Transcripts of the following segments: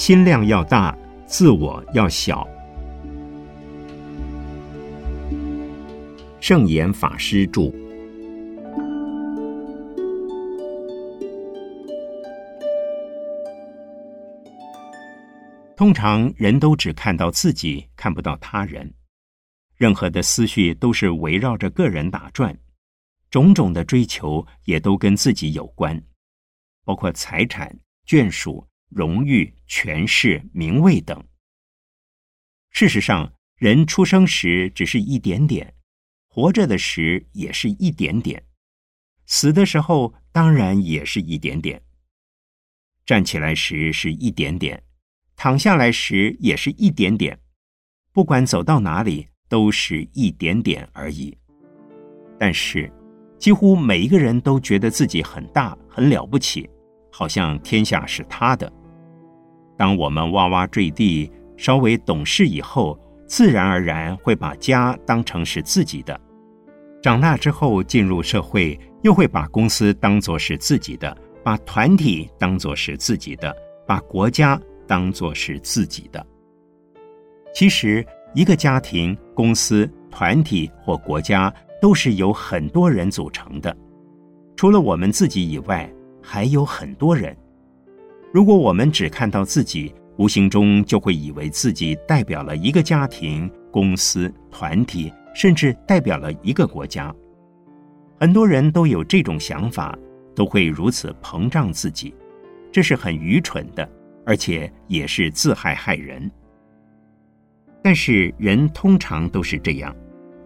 心量要大，自我要小。圣严法师著。通常人都只看到自己，看不到他人。任何的思绪都是围绕着个人打转，种种的追求也都跟自己有关，包括财产、眷属、荣誉、权势、名位等。事实上，人出生时只是一点点，活着的时也是一点点，死的时候当然也是一点点。站起来时是一点点。躺下来时也是一点点，不管走到哪里都是一点点而已。但是，几乎每一个人都觉得自己很大、很了不起，好像天下是他的。当我们哇哇坠地、稍微懂事以后，自然而然会把家当成是自己的。长大之后进入社会，又会把公司当作是自己的，把团体当作是自己的，把国家。当做是自己的。其实，一个家庭、公司、团体或国家都是由很多人组成的。除了我们自己以外，还有很多人。如果我们只看到自己，无形中就会以为自己代表了一个家庭、公司、团体，甚至代表了一个国家。很多人都有这种想法，都会如此膨胀自己，这是很愚蠢的。而且也是自害害人。但是人通常都是这样，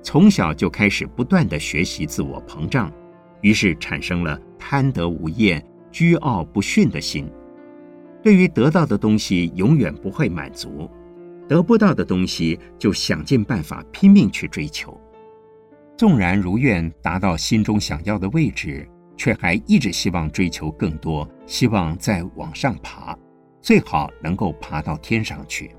从小就开始不断的学习自我膨胀，于是产生了贪得无厌、居傲不驯的心。对于得到的东西，永远不会满足；得不到的东西，就想尽办法拼命去追求。纵然如愿达到心中想要的位置，却还一直希望追求更多，希望再往上爬。最好能够爬到天上去，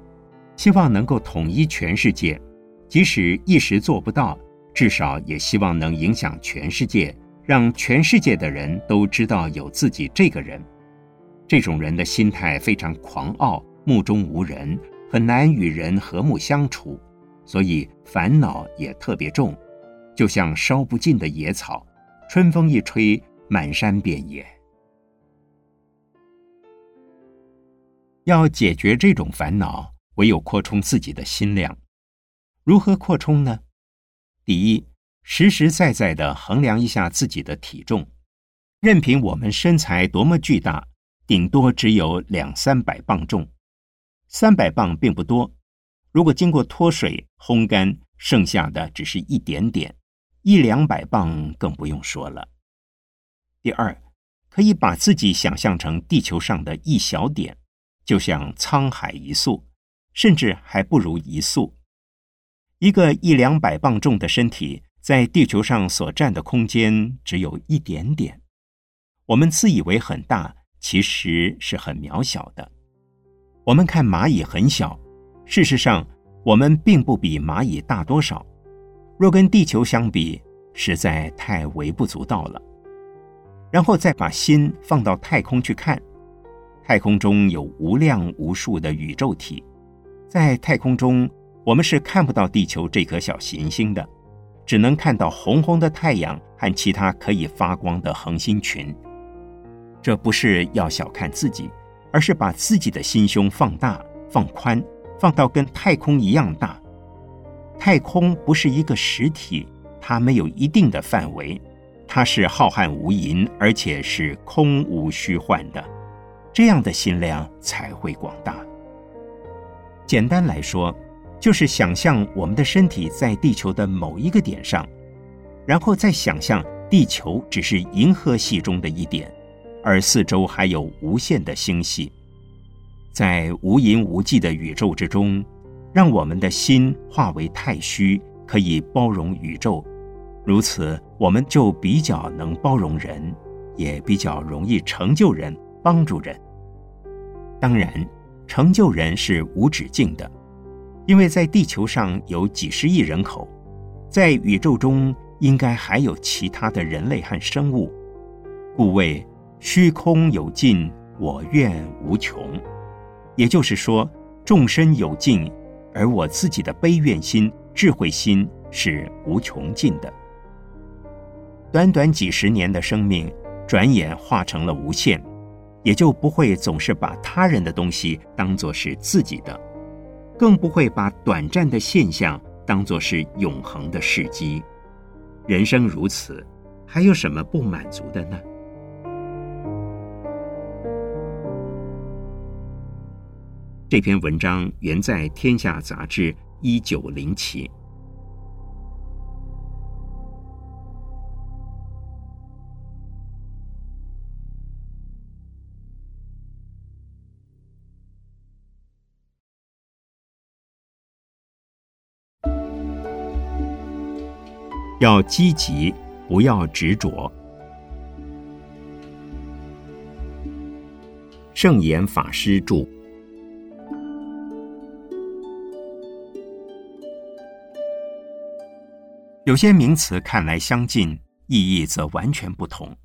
希望能够统一全世界，即使一时做不到，至少也希望能影响全世界，让全世界的人都知道有自己这个人。这种人的心态非常狂傲，目中无人，很难与人和睦相处，所以烦恼也特别重，就像烧不尽的野草，春风一吹，满山遍野。要解决这种烦恼，唯有扩充自己的心量。如何扩充呢？第一，实实在在的衡量一下自己的体重。任凭我们身材多么巨大，顶多只有两三百磅重。三百磅并不多，如果经过脱水烘干，剩下的只是一点点。一两百磅更不用说了。第二，可以把自己想象成地球上的一小点。就像沧海一粟，甚至还不如一粟。一个一两百磅重的身体，在地球上所占的空间只有一点点。我们自以为很大，其实是很渺小的。我们看蚂蚁很小，事实上我们并不比蚂蚁大多少。若跟地球相比，实在太微不足道了。然后再把心放到太空去看。太空中有无量无数的宇宙体，在太空中，我们是看不到地球这颗小行星的，只能看到红红的太阳和其他可以发光的恒星群。这不是要小看自己，而是把自己的心胸放大、放宽，放到跟太空一样大。太空不是一个实体，它没有一定的范围，它是浩瀚无垠，而且是空无虚幻的。这样的心量才会广大。简单来说，就是想象我们的身体在地球的某一个点上，然后再想象地球只是银河系中的一点，而四周还有无限的星系，在无垠无际的宇宙之中，让我们的心化为太虚，可以包容宇宙。如此，我们就比较能包容人，也比较容易成就人，帮助人。当然，成就人是无止境的，因为在地球上有几十亿人口，在宇宙中应该还有其他的人类和生物，故谓虚空有尽，我愿无穷。也就是说，众生有尽，而我自己的悲怨心、智慧心是无穷尽的。短短几十年的生命，转眼化成了无限，也就不会总是把他人的东西当作是自己的，更不会把短暂的现象当作是永恒的事迹。人生如此，还有什么不满足的呢？这篇文章原在《天下》杂志一九零期。要积极，不要执着。圣严法师著。有些名词看来相近，意义则完全不同。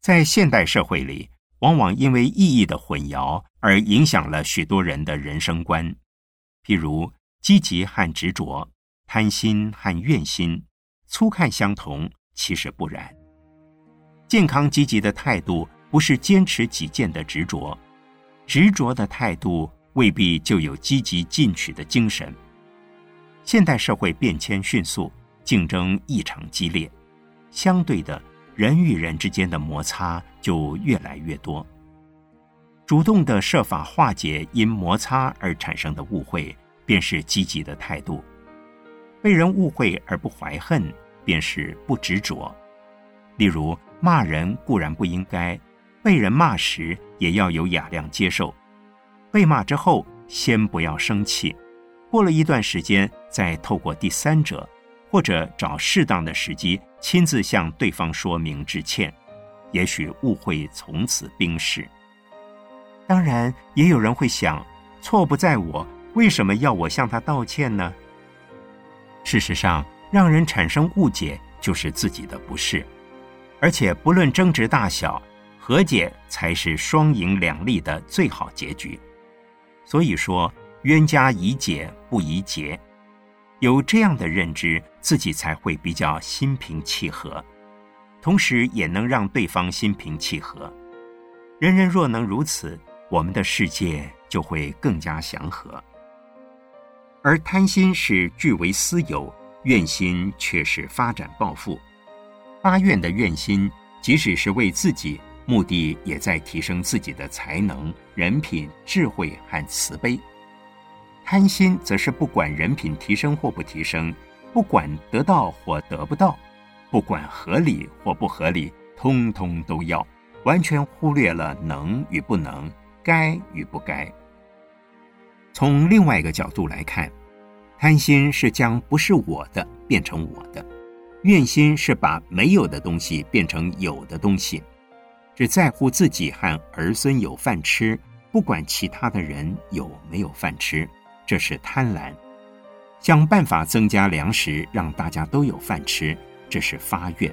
在现代社会里，往往因为意义的混淆而影响了许多人的人生观。譬如积极和执着，贪心和怨心，粗看相同，其实不然。健康积极的态度不是坚持己见的执着，执着的态度未必就有积极进取的精神。现代社会变迁迅速。竞争异常激烈，相对的，人与人之间的摩擦就越来越多。主动的设法化解因摩擦而产生的误会，便是积极的态度；被人误会而不怀恨，便是不执着。例如，骂人固然不应该，被人骂时也要有雅量接受。被骂之后，先不要生气，过了一段时间，再透过第三者。或者找适当的时机亲自向对方说明致歉，也许误会从此冰释。当然，也有人会想，错不在我，为什么要我向他道歉呢？事实上，让人产生误解就是自己的不是，而且不论争执大小，和解才是双赢两利的最好结局。所以说，冤家宜解不宜结。有这样的认知，自己才会比较心平气和，同时也能让对方心平气和。人人若能如此，我们的世界就会更加祥和。而贪心是据为私有，怨心却是发展抱负。发愿的怨心，即使是为自己，目的也在提升自己的才能、人品、智慧和慈悲。贪心则是不管人品提升或不提升，不管得到或得不到，不管合理或不合理，通通都要，完全忽略了能与不能、该与不该。从另外一个角度来看，贪心是将不是我的变成我的，怨心是把没有的东西变成有的东西，只在乎自己和儿孙有饭吃，不管其他的人有没有饭吃。这是贪婪，想办法增加粮食，让大家都有饭吃。这是发愿，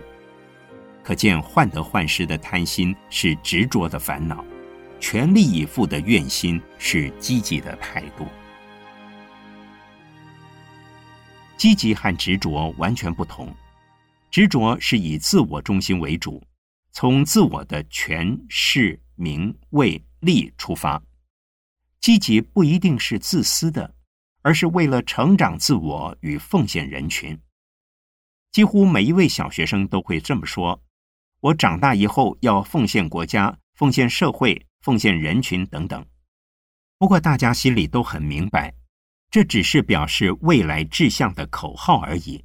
可见患得患失的贪心是执着的烦恼，全力以赴的愿心是积极的态度。积极和执着完全不同，执着是以自我中心为主，从自我的权势名位利出发。积极不一定是自私的，而是为了成长自我与奉献人群。几乎每一位小学生都会这么说：“我长大以后要奉献国家、奉献社会、奉献人群等等。”不过大家心里都很明白，这只是表示未来志向的口号而已。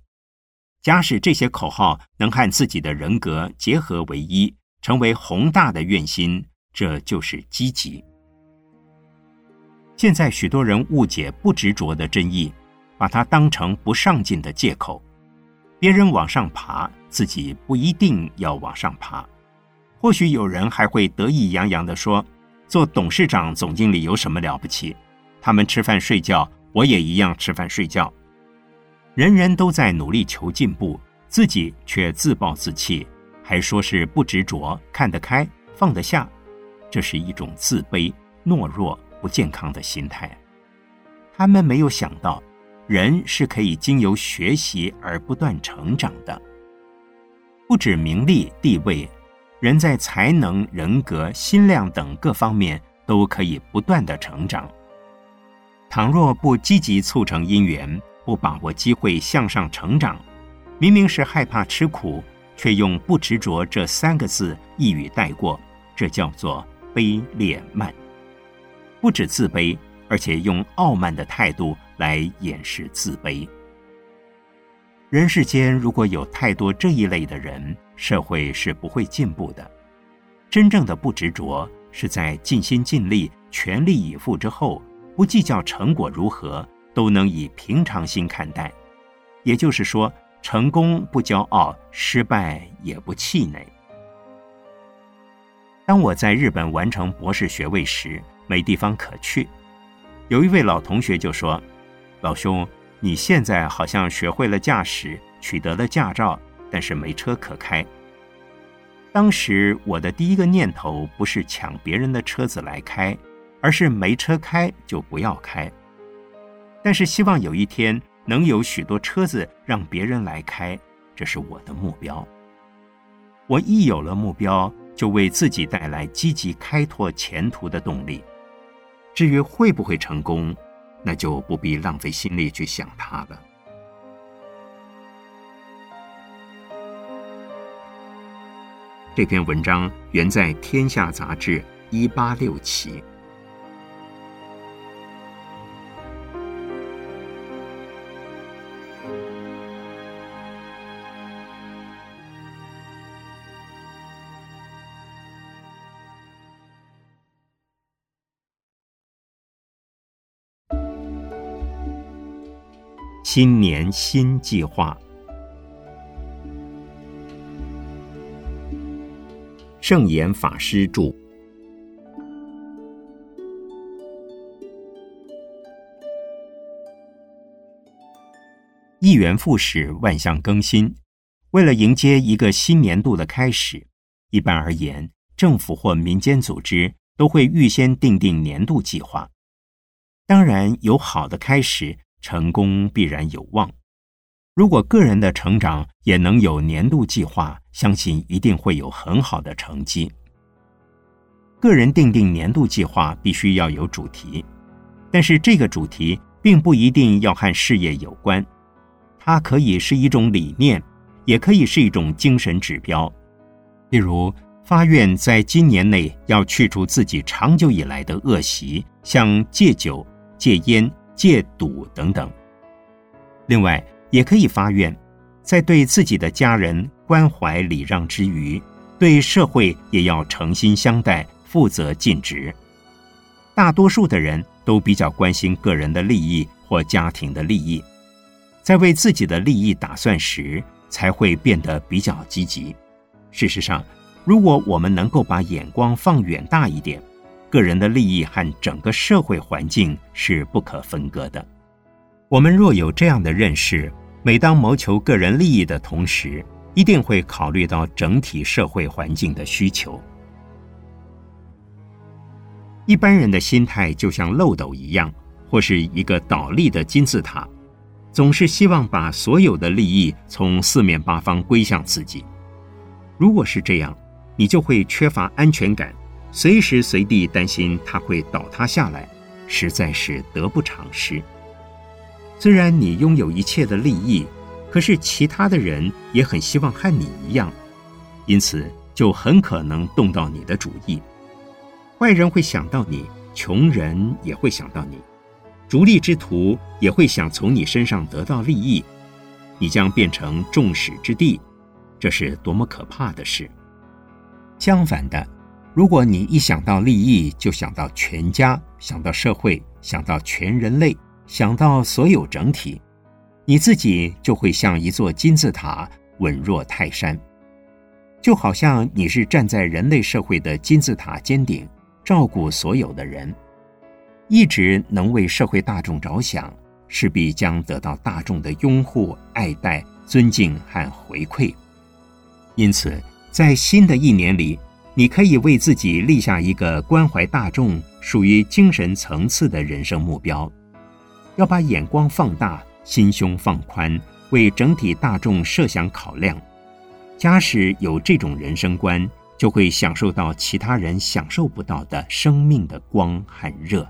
假使这些口号能和自己的人格结合为一，成为宏大的愿心，这就是积极。现在许多人误解不执着的真意，把它当成不上进的借口。别人往上爬，自己不一定要往上爬。或许有人还会得意洋洋地说：“做董事长、总经理有什么了不起？他们吃饭睡觉，我也一样吃饭睡觉。人人都在努力求进步，自己却自暴自弃，还说是不执着、看得开、放得下，这是一种自卑、懦弱。”不健康的心态。他们没有想到，人是可以经由学习而不断成长的。不止名利地位，人在才能、人格、心量等各方面都可以不断的成长。倘若不积极促成因缘，不把握机会向上成长，明明是害怕吃苦，却用不执着这三个字一语带过，这叫做卑劣慢。不止自卑，而且用傲慢的态度来掩饰自卑。人世间如果有太多这一类的人，社会是不会进步的。真正的不执着，是在尽心尽力、全力以赴之后，不计较成果如何。都能以平常心看待，也就是说，成功不骄傲，失败也不气馁。当我在日本完成博士学位时，没地方可去，有一位老同学就说：“老兄，你现在好像学会了驾驶，取得了驾照，但是没车可开。”当时我的第一个念头不是抢别人的车子来开，而是没车开就不要开。但是希望有一天能有许多车子让别人来开，这是我的目标。我一有了目标，就为自己带来积极开拓前途的动力。至于会不会成功，那就不必浪费心力去想它了。这篇文章原在《天下》杂志一八六期。新年新计划。圣严法师著。一元复始，万象更新。为了迎接一个新年度的开始，一般而言，政府或民间组织都会预先定定年度计划。当然，有好的开始。成功必然有望。如果个人的成长也能有年度计划，相信一定会有很好的成绩。个人定定年度计划必须要有主题，但是这个主题并不一定要和事业有关，它可以是一种理念，也可以是一种精神指标。例如，发愿在今年内要去除自己长久以来的恶习，像戒酒、戒烟。戒赌等等。另外，也可以发愿，在对自己的家人关怀礼让之余，对社会也要诚心相待、负责尽职。大多数的人都比较关心个人的利益或家庭的利益，在为自己的利益打算时，才会变得比较积极。事实上，如果我们能够把眼光放远大一点，个人的利益和整个社会环境是不可分割的。我们若有这样的认识，每当谋求个人利益的同时，一定会考虑到整体社会环境的需求。一般人的心态就像漏斗一样，或是一个倒立的金字塔，总是希望把所有的利益从四面八方归向自己。如果是这样，你就会缺乏安全感。随时随地担心它会倒塌下来，实在是得不偿失。虽然你拥有一切的利益，可是其他的人也很希望和你一样，因此就很可能动到你的主意。坏人会想到你，穷人也会想到你，逐利之徒也会想从你身上得到利益，你将变成众矢之的，这是多么可怕的事！相反的。如果你一想到利益，就想到全家，想到社会，想到全人类，想到所有整体，你自己就会像一座金字塔，稳若泰山。就好像你是站在人类社会的金字塔尖顶，照顾所有的人，一直能为社会大众着想，势必将得到大众的拥护、爱戴、尊敬和回馈。因此，在新的一年里。你可以为自己立下一个关怀大众、属于精神层次的人生目标，要把眼光放大，心胸放宽，为整体大众设想考量。假使有这种人生观，就会享受到其他人享受不到的生命的光和热。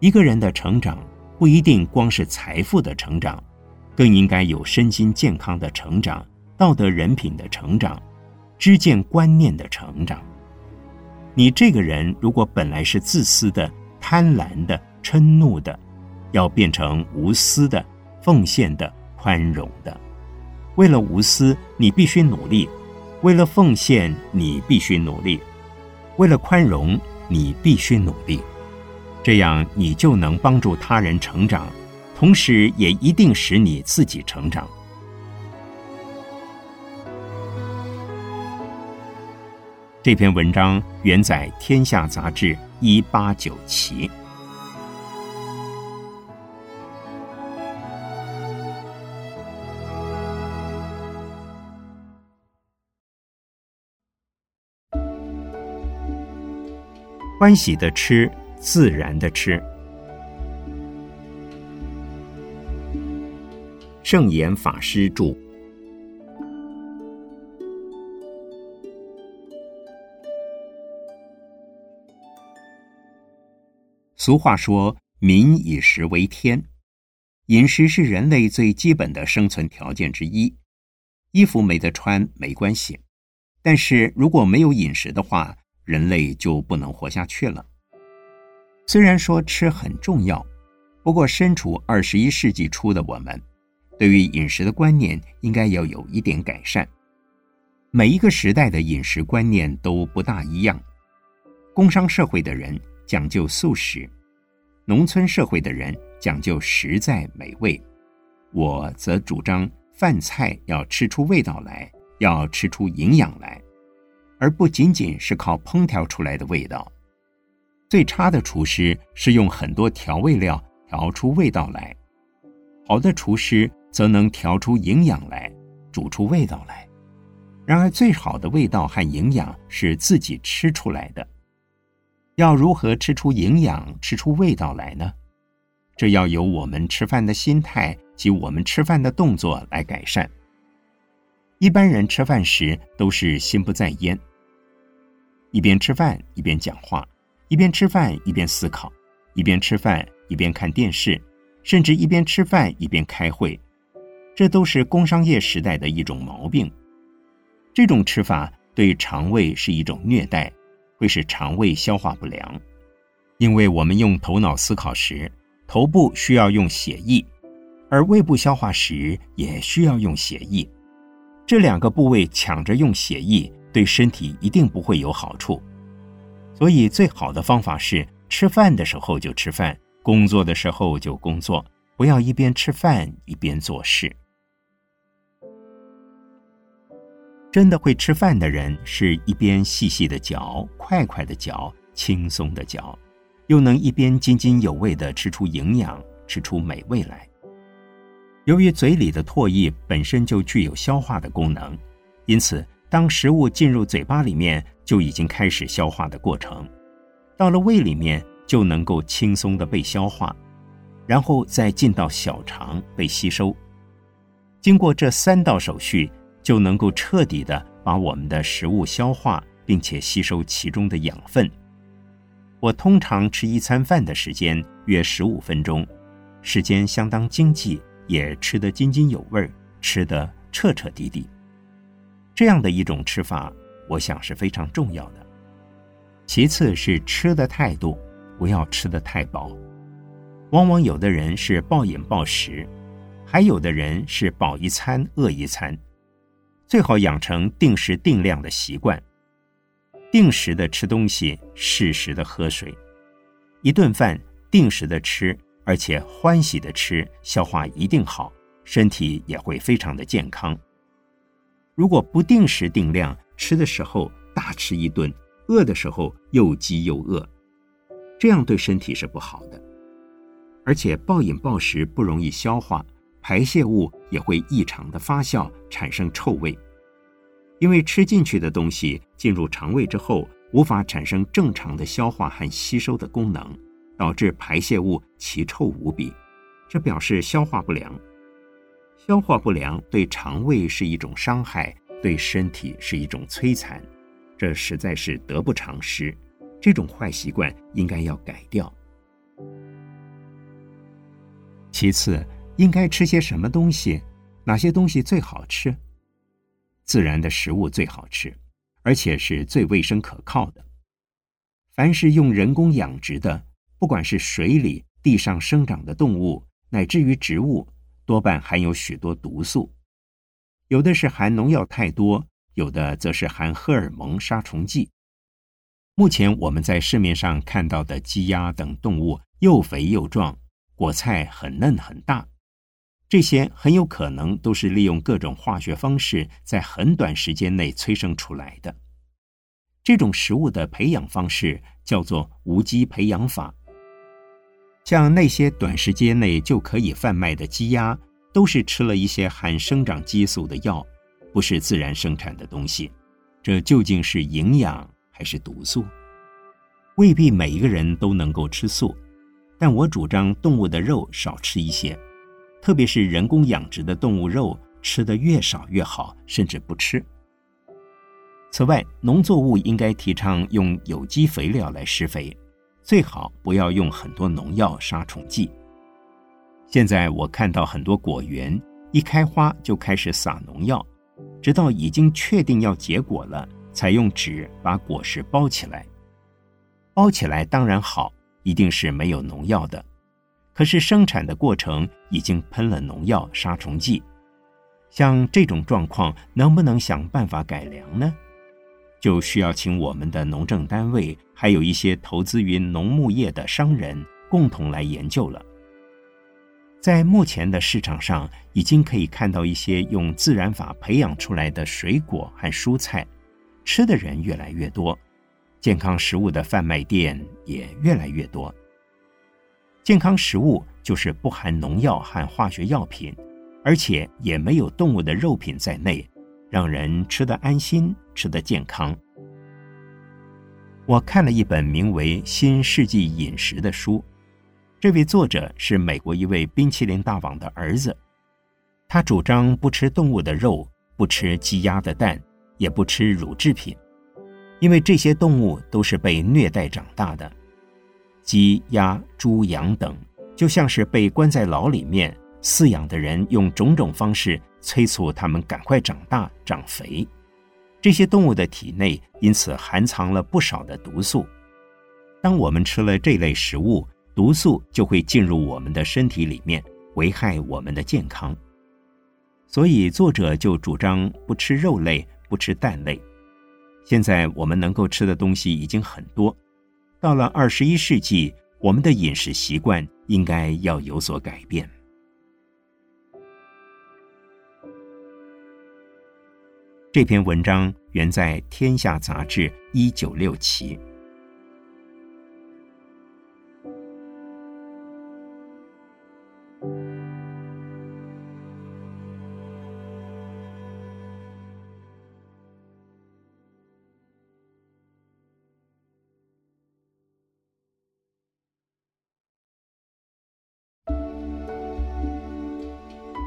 一个人的成长不一定光是财富的成长，更应该有身心健康的成长、道德人品的成长、知见观念的成长。你这个人如果本来是自私的、贪婪的、嗔怒的，要变成无私的、奉献的、宽容的。为了无私，你必须努力；为了奉献，你必须努力；为了宽容，你必须努力。这样，你就能帮助他人成长，同时也一定使你自己成长。这篇文章原载《天下杂志》一八九期。欢喜的吃，自然的吃。圣严法师著。俗话说：“民以食为天”，饮食是人类最基本的生存条件之一。衣服没得穿没关系，但是如果没有饮食的话，人类就不能活下去了。虽然说吃很重要，不过身处二十一世纪初的我们，对于饮食的观念应该要有一点改善。每一个时代的饮食观念都不大一样。工商社会的人讲究素食，农村社会的人讲究实在美味。我则主张饭菜要吃出味道来，要吃出营养来。而不仅仅是靠烹调出来的味道。最差的厨师是用很多调味料调出味道来，好的厨师则能调出营养来，煮出味道来。然而，最好的味道和营养是自己吃出来的。要如何吃出营养、吃出味道来呢？这要由我们吃饭的心态及我们吃饭的动作来改善。一般人吃饭时都是心不在焉。一边吃饭一边讲话，一边吃饭一边思考，一边吃饭一边看电视，甚至一边吃饭一边开会，这都是工商业时代的一种毛病。这种吃法对肠胃是一种虐待，会使肠胃消化不良。因为我们用头脑思考时，头部需要用血液，而胃部消化时也需要用血液，这两个部位抢着用血液。对身体一定不会有好处，所以最好的方法是吃饭的时候就吃饭，工作的时候就工作，不要一边吃饭一边做事。真的会吃饭的人，是一边细细的嚼，快快的嚼，轻松的嚼，又能一边津津有味的吃出营养，吃出美味来。由于嘴里的唾液本身就具有消化的功能，因此。当食物进入嘴巴里面，就已经开始消化的过程，到了胃里面就能够轻松的被消化，然后再进到小肠被吸收。经过这三道手续，就能够彻底的把我们的食物消化，并且吸收其中的养分。我通常吃一餐饭的时间约十五分钟，时间相当经济，也吃得津津有味，吃得彻彻底底。这样的一种吃法，我想是非常重要的。其次是吃的态度，不要吃的太饱。往往有的人是暴饮暴食，还有的人是饱一餐饿一餐。最好养成定时定量的习惯，定时的吃东西，适时的喝水。一顿饭定时的吃，而且欢喜的吃，消化一定好，身体也会非常的健康。如果不定时定量吃的时候大吃一顿，饿的时候又饥又饿，这样对身体是不好的。而且暴饮暴食不容易消化，排泄物也会异常的发酵，产生臭味。因为吃进去的东西进入肠胃之后，无法产生正常的消化和吸收的功能，导致排泄物奇臭无比，这表示消化不良。消化不良对肠胃是一种伤害，对身体是一种摧残，这实在是得不偿失。这种坏习惯应该要改掉。其次，应该吃些什么东西？哪些东西最好吃？自然的食物最好吃。而且是最卫生可靠的。凡是用人工养殖的，不管是水里、地上生长的动物，乃至于植物，多半含有许多毒素。有的是含农药太多，有的则是含荷尔蒙杀虫剂。目前我们在市面上看到的鸡鸭等动物，又肥又壮，果菜很嫩很大。这些很有可能都是利用各种化学方式，在很短时间内催生出来的。这种食物的培养方式叫做无机培养法。像那些短时间内就可以贩卖的鸡鸭，都是吃了一些含生长激素的药，不是自然生产的东西。这究竟是营养还是毒素？未必每一个人都能够吃素，但我主张动物的肉少吃一些。特别是人工养殖的动物肉，吃的越少越好，甚至不吃。此外，农作物应该提倡用有机肥料来施肥，最好不要用很多农药杀虫剂。现在我看到很多果园一开花就开始撒农药，直到已经确定要结果了，才用纸把果实包起来。包起来当然好，一定是没有农药的。可是生产的过程已经喷了农药杀虫剂，像这种状况能不能想办法改良呢？就需要请我们的农政单位，还有一些投资于农牧业的商人共同来研究了。在目前的市场上，已经可以看到一些用自然法培养出来的水果和蔬菜，吃的人越来越多，健康食物的贩卖店也越来越多。健康食物就是不含农药和化学药品，而且也没有动物的肉品在内，让人吃得安心、吃得健康。我看了一本名为《新世纪饮食》的书，这位作者是美国一位冰淇淋大王的儿子，他主张不吃动物的肉，不吃鸡鸭的蛋，也不吃乳制品，因为这些动物都是被虐待长大的。鸡、鸭、猪、羊等，就像是被关在牢里面，饲养的人用种种方式催促它们赶快长大、长肥。这些动物的体内因此含藏了不少的毒素。当我们吃了这类食物，毒素就会进入我们的身体里面，危害我们的健康。所以作者就主张不吃肉类，不吃蛋类。现在我们能够吃的东西已经很多。到了二十一世纪，我们的饮食习惯应该要有所改变。这篇文章原在《天下》杂志一九六期。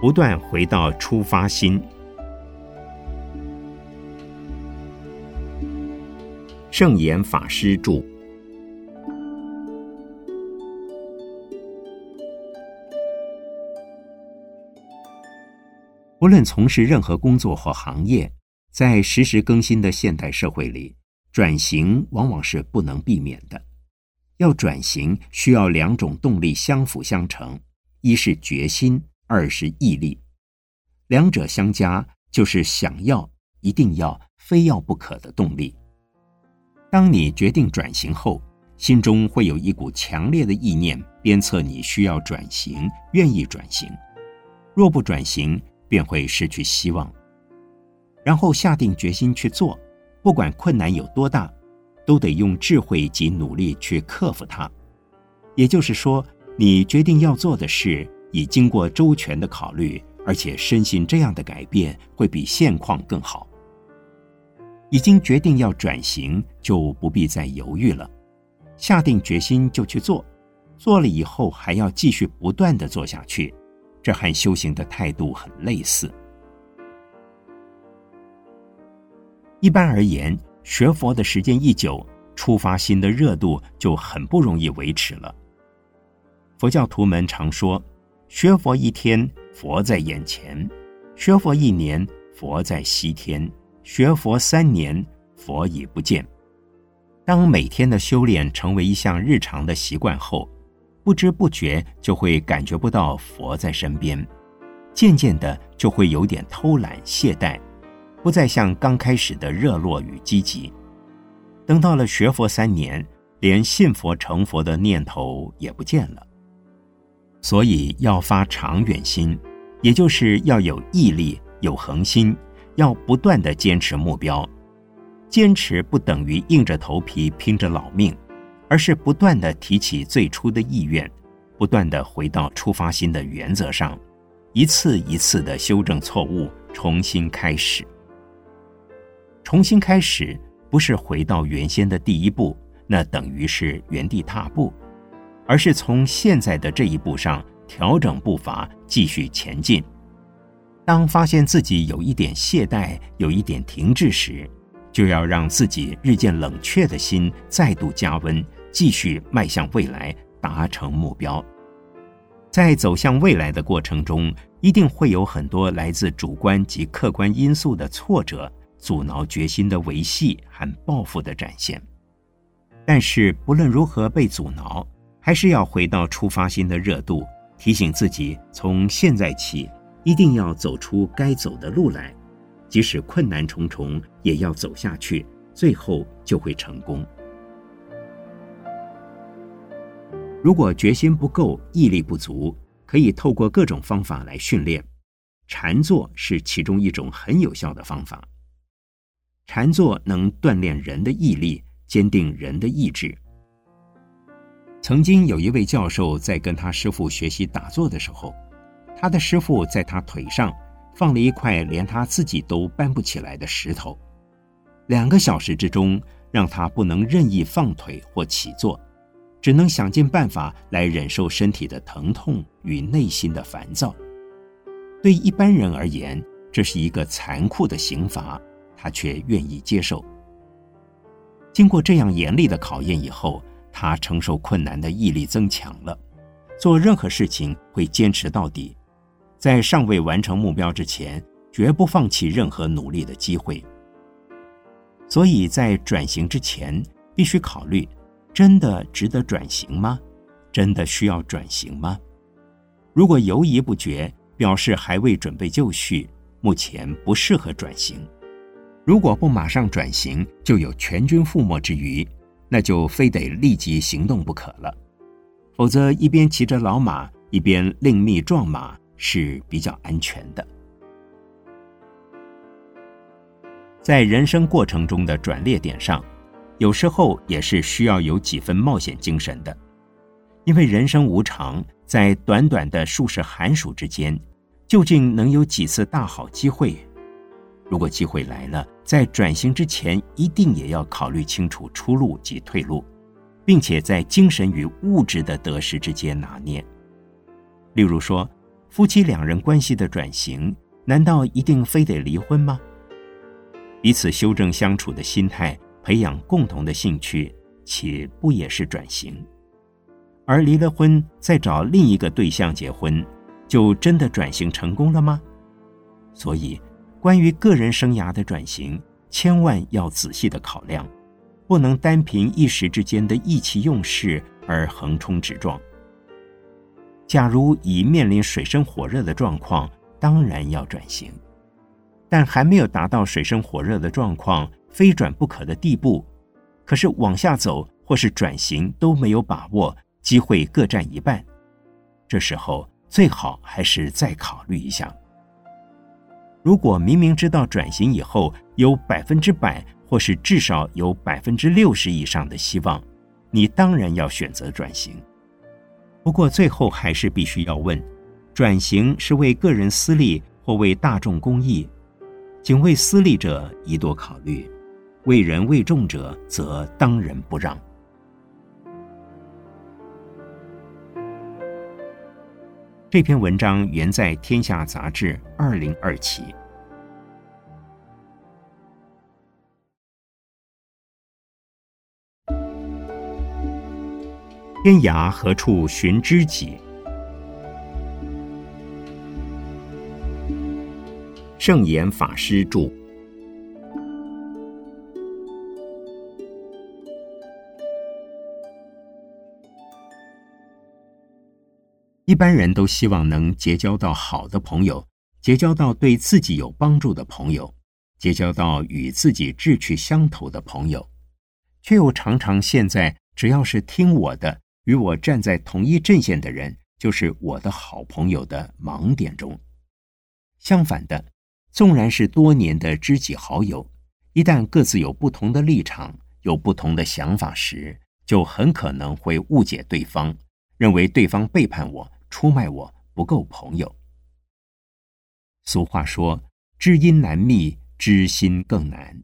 不断回到出发心。圣严法师著。无论从事任何工作或行业，在时时更新的现代社会里，转型往往是不能避免的。要转型，需要两种动力相辅相成：一是决心。二是毅力，两者相加就是想要、一定要、非要不可的动力。当你决定转型后，心中会有一股强烈的意念鞭策你需要转型、愿意转型。若不转型，便会失去希望。然后下定决心去做，不管困难有多大，都得用智慧及努力去克服它。也就是说，你决定要做的事。已经过周全的考虑，而且深信这样的改变会比现况更好。已经决定要转型，就不必再犹豫了，下定决心就去做，做了以后还要继续不断的做下去，这和修行的态度很类似。一般而言，学佛的时间一久，出发心的热度就很不容易维持了。佛教徒们常说：“学佛一天，佛在眼前；学佛一年，佛在西天；学佛三年，佛已不见。”当每天的修炼成为一项日常的习惯后，不知不觉就会感觉不到佛在身边，渐渐的就会有点偷懒懈怠。不再像刚开始的热络与积极，等到了学佛三年，连信佛成佛的念头也不见了。所以要发长远心，也就是要有毅力、有恒心，要不断的坚持目标。坚持不等于硬着头皮拼着老命，而是不断的提起最初的意愿，不断的回到出发心的原则上，一次一次的修正错误，重新开始。重新开始不是回到原先的第一步，那等于是原地踏步，而是从现在的这一步上调整步伐，继续前进。当发现自己有一点懈怠，有一点停滞时，就要让自己日渐冷却的心再度加温，继续迈向未来，达成目标。在走向未来的过程中，一定会有很多来自主观及客观因素的挫折。阻挠决心的维系和抱负的展现，但是不论如何被阻挠，还是要回到出发心的热度，提醒自己从现在起一定要走出该走的路来，即使困难重重，也要走下去，最后就会成功。如果决心不够，毅力不足，可以透过各种方法来训练，禅坐是其中一种很有效的方法。禅坐能锻炼人的毅力，坚定人的意志。曾经有一位教授在跟他师傅学习打坐的时候，他的师傅在他腿上放了一块连他自己都搬不起来的石头，两个小时之中，让他不能任意放腿或起坐，只能想尽办法来忍受身体的疼痛与内心的烦躁。对一般人而言，这是一个残酷的刑罚。他却愿意接受。经过这样严厉的考验以后，他承受困难的毅力增强了，做任何事情会坚持到底，在尚未完成目标之前，绝不放弃任何努力的机会。所以在转型之前，必须考虑：真的值得转型吗？真的需要转型吗？如果犹疑不决，表示还未准备就绪，目前不适合转型。如果不马上转型，就有全军覆没之虞，那就非得立即行动不可了。否则，一边骑着老马，一边另觅壮马是比较安全的。在人生过程中的转捩点上，有时候也是需要有几分冒险精神的，因为人生无常，在短短的数十寒暑之间，究竟能有几次大好机会？如果机会来了，在转型之前，一定也要考虑清楚出路及退路，并且在精神与物质的得失之间拿捏。例如说，夫妻两人关系的转型，难道一定非得离婚吗？彼此修正相处的心态，培养共同的兴趣，岂不也是转型？而离了婚再找另一个对象结婚，就真的转型成功了吗？所以。关于个人生涯的转型，千万要仔细的考量，不能单凭一时之间的意气用事而横冲直撞。假如已面临水深火热的状况，当然要转型；但还没有达到水深火热的状况，非转不可的地步，可是往下走或是转型都没有把握，机会各占一半，这时候最好还是再考虑一下。如果明明知道转型以后有百分之百，或是至少有百分之六十以上的希望，你当然要选择转型。不过最后还是必须要问：转型是为个人私利或为大众公益？仅为私利者宜多考虑，为人为众者，则当仁不让。这篇文章原在《天下杂志》二零二期。天涯何处寻知己？圣严法师著。一般人都希望能结交到好的朋友，结交到对自己有帮助的朋友，结交到与自己志趣相投的朋友，却又常常陷在只要是听我的。与我站在同一阵线的人，就是我的好朋友的盲点中。相反的，纵然是多年的知己好友，一旦各自有不同的立场、有不同的想法时，就很可能会误解对方，认为对方背叛我、出卖我，不够朋友。俗话说：“知音难觅，知心更难。”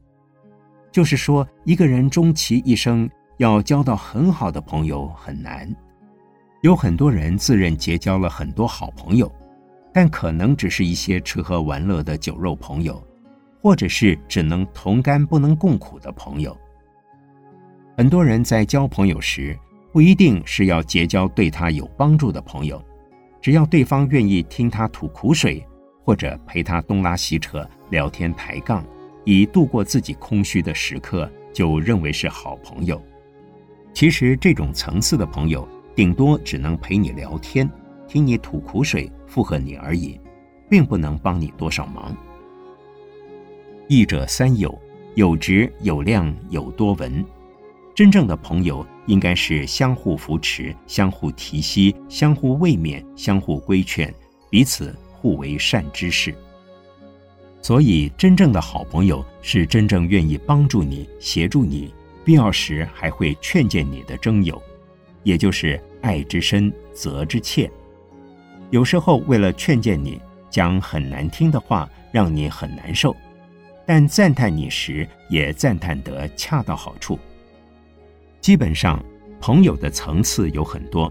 就是说，一个人终其一生。要交到很好的朋友很难，有很多人自认结交了很多好朋友，但可能只是一些吃喝玩乐的酒肉朋友，或者是只能同甘不能共苦的朋友。很多人在交朋友时，不一定是要结交对他有帮助的朋友，只要对方愿意听他吐苦水，或者陪他东拉西扯、聊天抬杠，以度过自己空虚的时刻，就认为是好朋友。其实这种层次的朋友，顶多只能陪你聊天，听你吐苦水，附和你而已，并不能帮你多少忙。一者三友，有直有量有多闻。真正的朋友应该是相互扶持、相互提携、相互慰勉、相互规劝，彼此互为善知识。所以，真正的好朋友是真正愿意帮助你、协助你。必要时还会劝谏你的征友，也就是爱之深责之切。有时候为了劝谏你，讲很难听的话，让你很难受；但赞叹你时，也赞叹得恰到好处。基本上，朋友的层次有很多，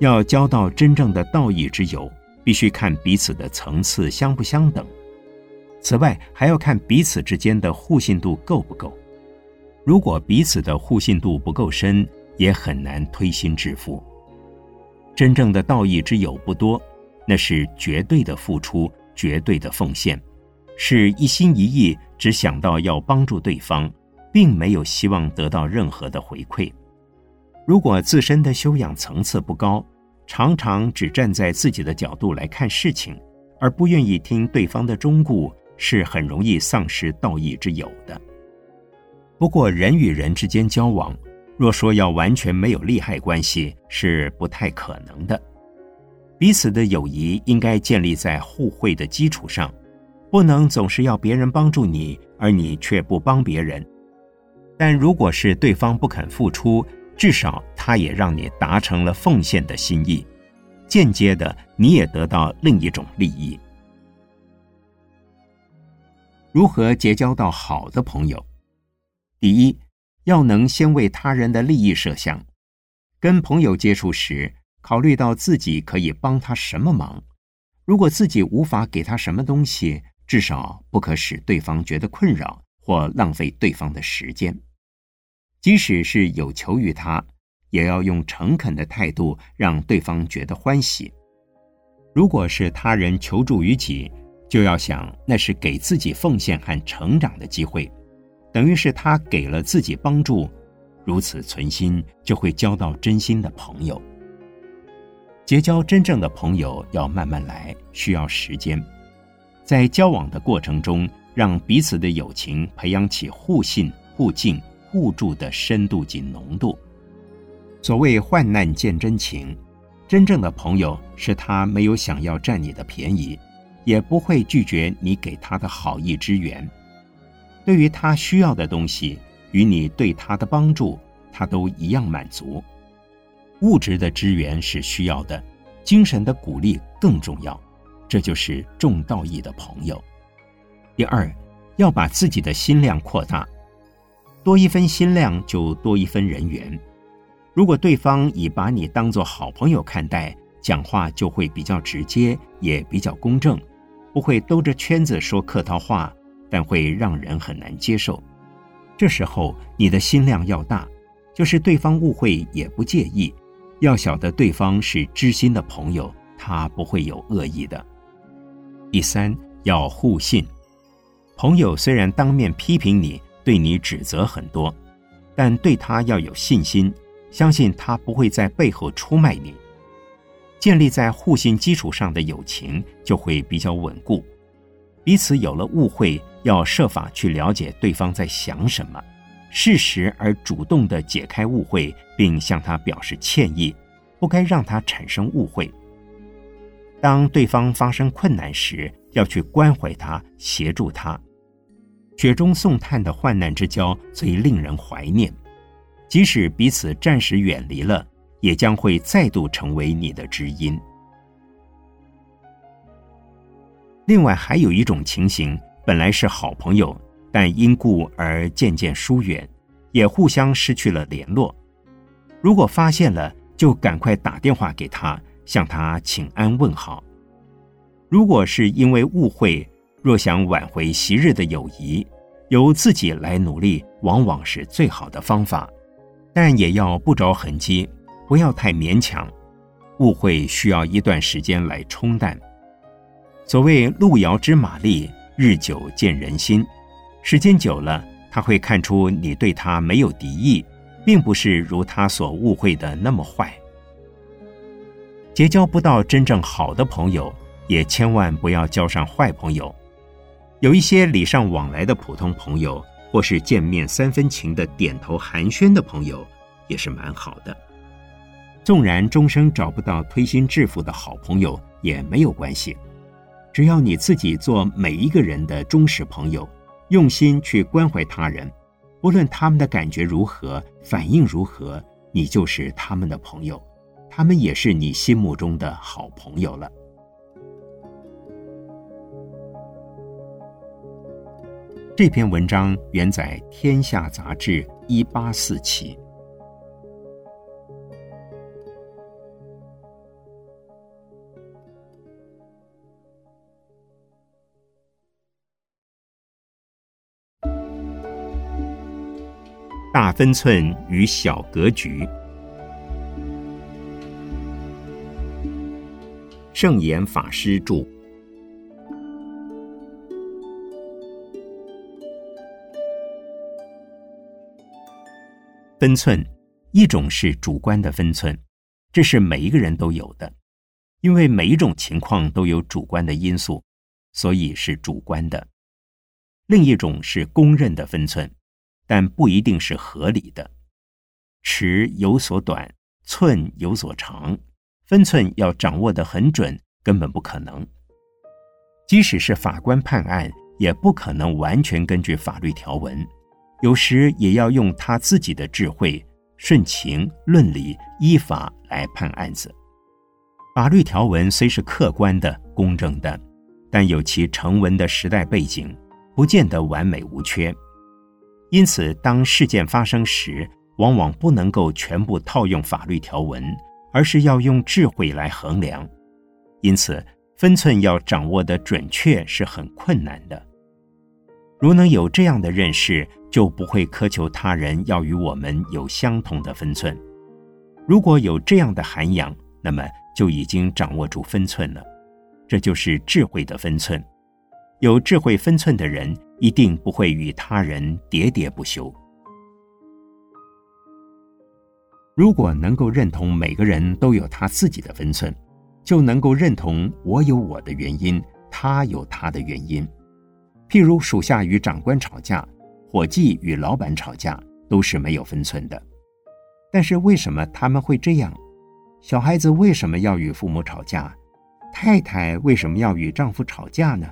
要交到真正的道义之友，必须看彼此的层次相不相等。此外，还要看彼此之间的互信度够不够。如果彼此的互信度不够深，也很难推心置腹。真正的道义之友不多，那是绝对的付出、绝对的奉献，是一心一意只想到要帮助对方，并没有希望得到任何的回馈。如果自身的修养层次不高，常常只站在自己的角度来看事情，而不愿意听对方的忠固，是很容易丧失道义之友的。不过，人与人之间交往，若说要完全没有利害关系，是不太可能的。彼此的友谊应该建立在互惠的基础上，不能总是要别人帮助你，而你却不帮别人。但如果是对方不肯付出，至少他也让你达成了奉献的心意，间接的你也得到另一种利益。如何结交到好的朋友？第一，要能先为他人的利益设想，跟朋友接触时，考虑到自己可以帮他什么忙。如果自己无法给他什么东西，至少不可使对方觉得困扰或浪费对方的时间。即使是有求于他，也要用诚恳的态度让对方觉得欢喜。如果是他人求助于己，就要想那是给自己奉献和成长的机会。等于是他给了自己帮助，如此存心，就会交到真心的朋友。结交真正的朋友要慢慢来，需要时间。在交往的过程中，让彼此的友情培养起互信、互敬、互助的深度及浓度。所谓患难见真情，真正的朋友是他没有想要占你的便宜，也不会拒绝你给他的好意之援。对于他需要的东西，与你对他的帮助，他都一样满足。物质的支援是需要的，精神的鼓励更重要。这就是重道义的朋友。第二，要把自己的心量扩大。多一分心量就多一分人缘。如果对方已把你当作好朋友看待，讲话就会比较直接，也比较公正，不会兜着圈子说客套话，但会让人很难接受。这时候你的心量要大，就是对方误会也不介意，要晓得对方是知心的朋友，他不会有恶意的。第三，要互信。朋友虽然当面批评你，对你指责很多，但对他要有信心，相信他不会在背后出卖你。建立在互信基础上的友情就会比较稳固，彼此有了误会，要设法去了解对方在想什么，适时而主动的解开误会，并向他表示歉意，不该让他产生误会。当对方发生困难时，要去关怀他，协助他。雪中送炭的患难之交最令人怀念，即使彼此暂时远离了。也将会再度成为你的知音。另外，还有一种情形，本来是好朋友，但因故而渐渐疏远，也互相失去了联络。如果发现了，就赶快打电话给他，向他请安问好。如果是因为误会，若想挽回昔日的友谊，由自己来努力，往往是最好的方法，但也要不着痕迹。不要太勉强，误会需要一段时间来冲淡。所谓路遥知马力，日久见人心。时间久了，他会看出你对他没有敌意，并不是如他所误会的那么坏。结交不到真正好的朋友，也千万不要交上坏朋友。有一些礼尚往来的普通朋友，或是见面三分情的点头寒暄的朋友，也是蛮好的。纵然终生找不到推心置腹的好朋友也没有关系，只要你自己做每一个人的忠实朋友，用心去关怀他人，不论他们的感觉如何、反应如何，你就是他们的朋友，他们也是你心目中的好朋友了。这篇文章原载《天下杂志》一八四期。大分寸与小格局。圣严法师著。分寸，一种是主观的分寸，这是每一个人都有的，因为每一种情况都有主观的因素，所以是主观的。另一种是公认的分寸。但不一定是合理的，尺有所短，寸有所长，分寸要掌握得很准，根本不可能。即使是法官判案，也不可能完全根据法律条文，有时也要用他自己的智慧，顺情论理，依法来判案子。法律条文虽是客观的、公正的，但有其成文的时代背景，不见得完美无缺。因此，当事件发生时，往往不能够全部套用法律条文，而是要用智慧来衡量。因此，分寸要掌握的准确是很困难的。如能有这样的认识，就不会苛求他人要与我们有相同的分寸。如果有这样的涵养，那么就已经掌握住分寸了。这就是智慧的分寸。有智慧分寸的人。一定不会与他人喋喋不休。如果能够认同每个人都有他自己的分寸，就能够认同我有我的原因，他有他的原因。譬如属下与长官吵架，伙计与老板吵架，都是没有分寸的。但是为什么他们会这样？小孩子为什么要与父母吵架？太太为什么要与丈夫吵架呢？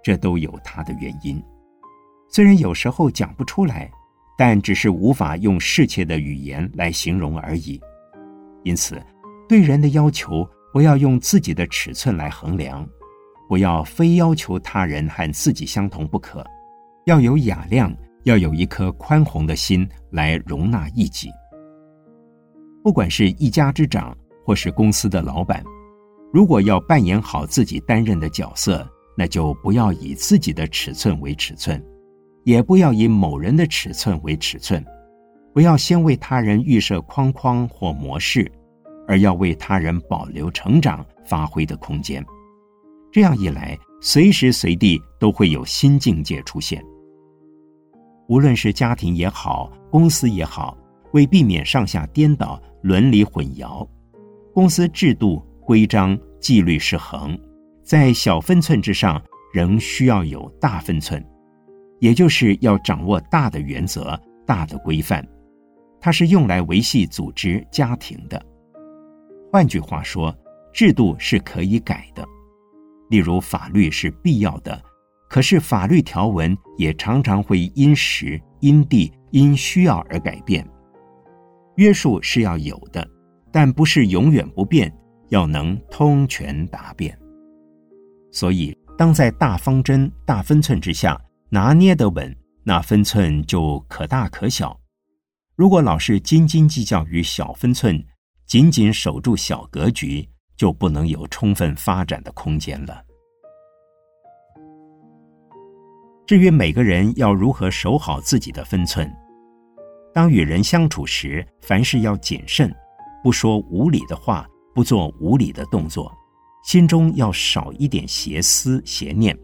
这都有他的原因，虽然有时候讲不出来，但只是无法用世切的语言来形容而已。因此，对人的要求不要用自己的尺寸来衡量，不要非要求他人和自己相同不可，要有雅量，要有一颗宽宏的心来容纳异己。不管是一家之长，或是公司的老板，如果要扮演好自己担任的角色，那就不要以自己的尺寸为尺寸，也不要以某人的尺寸为尺寸，不要先为他人预设框框或模式，而要为他人保留成长发挥的空间。这样一来，随时随地都会有新境界出现。无论是家庭也好，公司也好，为避免上下颠倒、伦理混淆，公司制度、规章、纪律失衡，在小分寸之上，仍需要有大分寸，也就是要掌握大的原则、大的规范。它是用来维系组织、家庭的。换句话说，制度是可以改的。例如，法律是必要的，可是法律条文也常常会因时、因地、因需要而改变。约束是要有的，但不是永远不变，要能通权达变。所以，当在大方针、大分寸之下拿捏得稳，那分寸就可大可小。如果老是斤斤计较于小分寸，紧紧守住小格局。就不能有充分发展的空间了。至于每个人要如何守好自己的分寸，当与人相处时，凡事要谨慎，不说无理的话，不做无理的动作，心中要少一点邪思邪念。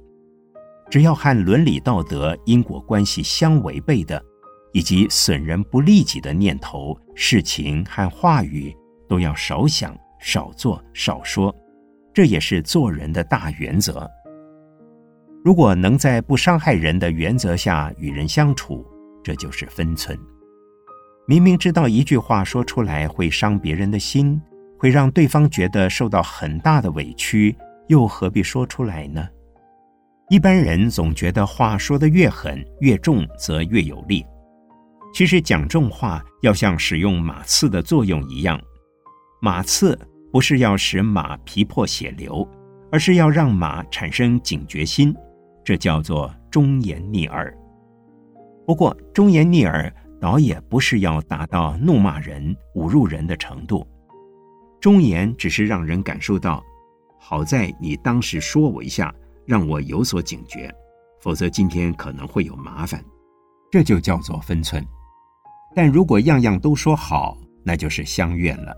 只要和伦理道德、因果关系相违背的，以及损人不利己的念头、事情和话语，都要少想。少做少说，这也是做人的大原则。如果能在不伤害人的原则下与人相处，这就是分寸。明明知道一句话说出来会伤别人的心，会让对方觉得受到很大的委屈，又何必说出来呢？一般人总觉得话说得越狠越重，则越有力。其实讲重话要像使用马刺的作用一样，马刺。不是要使马皮破血流，而是要让马产生警觉心，这叫做忠言逆耳。不过，忠言逆耳倒也不是要达到怒骂人、侮辱人的程度。忠言只是让人感受到，好在你当时说我一下，让我有所警觉，否则今天可能会有麻烦。这就叫做分寸。但如果样样都说好，那就是相怨了。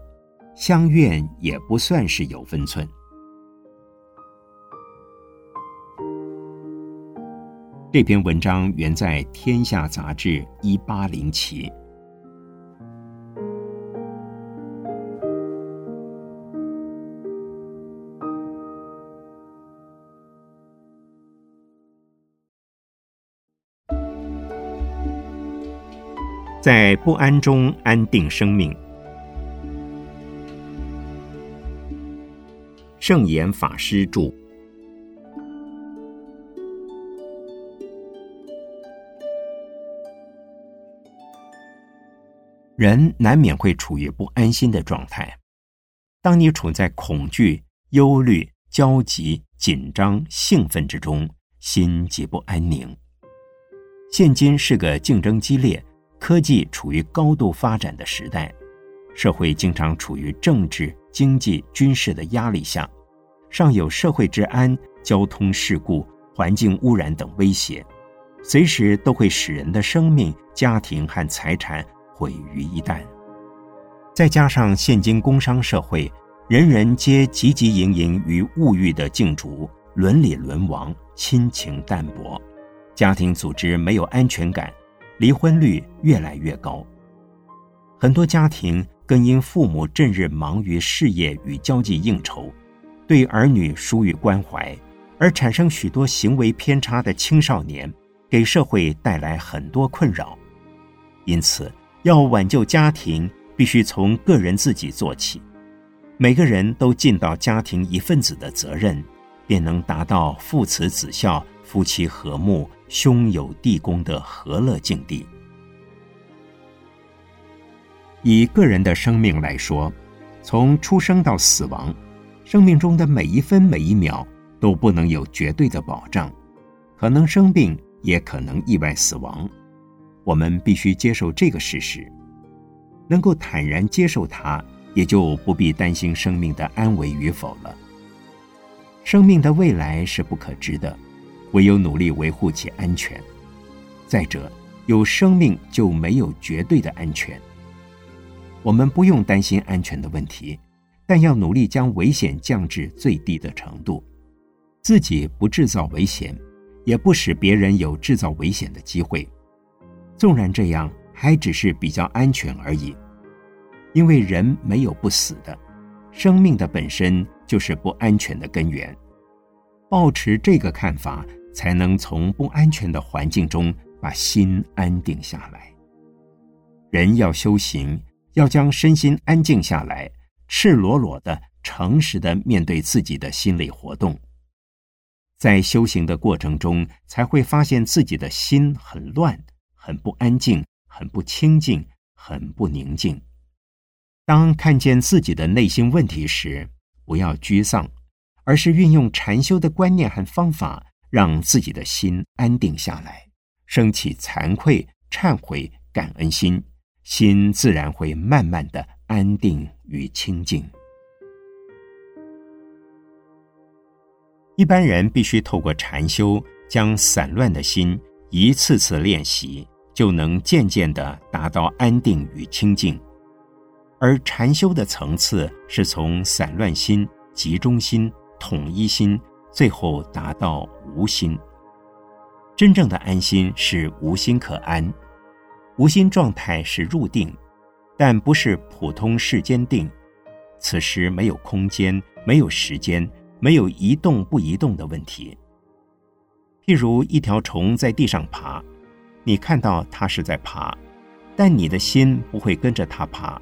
相怨也不算是有分寸。这篇文章原在《天下》杂志一八零期。在不安中安定生命。圣严法师著。人难免会处于不安心的状态。当你处在恐惧、忧虑、焦急、紧张、兴奋之中，心极不安宁。现今是个竞争激烈、科技处于高度发展的时代，社会经常处于政治。经济、军事的压力下，尚有社会治安、交通事故、环境污染等威胁，随时都会使人的生命、家庭和财产毁于一旦。再加上现今工商社会，人人皆汲汲营营于物欲的竞逐，伦理沦亡，亲情淡薄，家庭组织没有安全感，离婚率越来越高，很多家庭。更因父母正日忙于事业与交际应酬，对儿女疏于关怀，而产生许多行为偏差的青少年，给社会带来很多困扰。因此，要挽救家庭，必须从个人自己做起，每个人都尽到家庭一份子的责任，便能达到父慈子孝、夫妻和睦、兄友弟恭的和乐境地。以个人的生命来说，从出生到死亡，生命中的每一分每一秒都不能有绝对的保障，可能生病，也可能意外死亡。我们必须接受这个事实，能够坦然接受它，也就不必担心生命的安危与否了。生命的未来是不可知的，唯有努力维护其安全。再者，有生命就没有绝对的安全。我们不用担心安全的问题，但要努力将危险降至最低的程度，自己不制造危险，也不使别人有制造危险的机会。纵然这样，还只是比较安全而已，因为人没有不死的，生命的本身就是不安全的根源。保持这个看法，才能从不安全的环境中把心安定下来。人要修行。要将身心安静下来，赤裸裸的、诚实的面对自己的心理活动，在修行的过程中，才会发现自己的心很乱、很不安静、很不清静、很不宁静。当看见自己的内心问题时，不要沮丧，而是运用禅修的观念和方法，让自己的心安定下来，升起惭愧、忏悔、感恩心。心自然会慢慢的安定与清净。一般人必须透过禅修，将散乱的心一次次练习，就能渐渐的达到安定与清净。而禅修的层次是从散乱心、集中心、统一心，最后达到无心。真正的安心是无心可安。无心状态是入定，但不是普通世间定。此时没有空间，没有时间，没有移动不移动的问题。譬如一条虫在地上爬，你看到它是在爬，但你的心不会跟着它爬。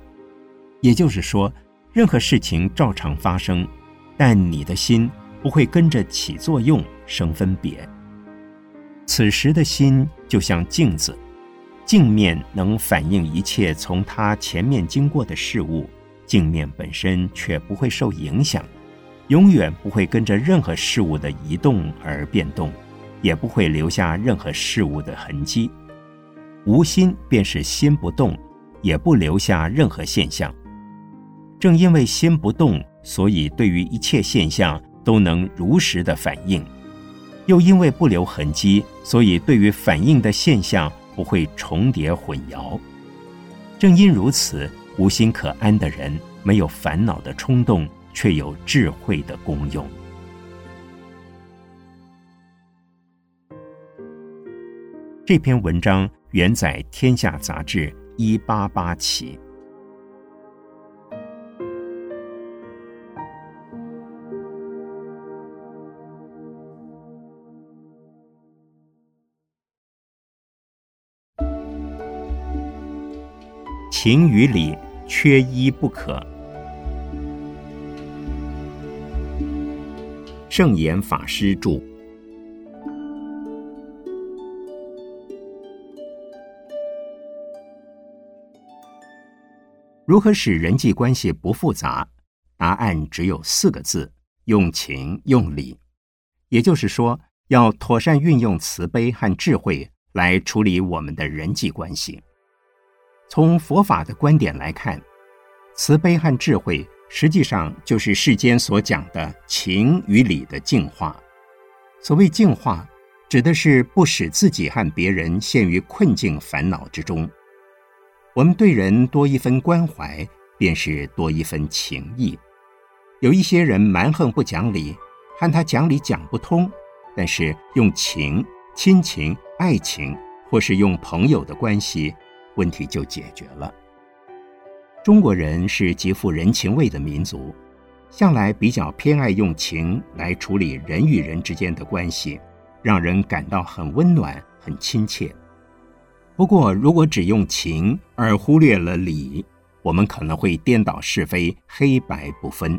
也就是说，任何事情照常发生，但你的心不会跟着起作用、生分别。此时的心就像镜子。镜面能反映一切从它前面经过的事物，镜面本身却不会受影响，永远不会跟着任何事物的移动而变动，也不会留下任何事物的痕迹。无心便是心不动，也不留下任何现象。正因为心不动，所以对于一切现象都能如实的反应；又因为不留痕迹，所以对于反应的现象。不会重叠混淆。正因如此，无心可安的人，没有烦恼的冲动，却有智慧的功用。这篇文章原载《天下》杂志一八八期。情与理缺一不可。圣严法师著。如何使人际关系不复杂？答案只有四个字：用情用理。也就是说，要妥善运用慈悲和智慧来处理我们的人际关系。从佛法的观点来看，慈悲和智慧实际上就是世间所讲的情与理的净化。所谓净化，指的是不使自己和别人陷于困境烦恼之中。我们对人多一分关怀，便是多一分情谊。有一些人蛮横不讲理，和他讲理讲不通，但是用情、亲情、爱情，或是用朋友的关系。问题就解决了。中国人是极富人情味的民族，向来比较偏爱用情来处理人与人之间的关系，让人感到很温暖、很亲切。不过，如果只用情而忽略了理，我们可能会颠倒是非、黑白不分。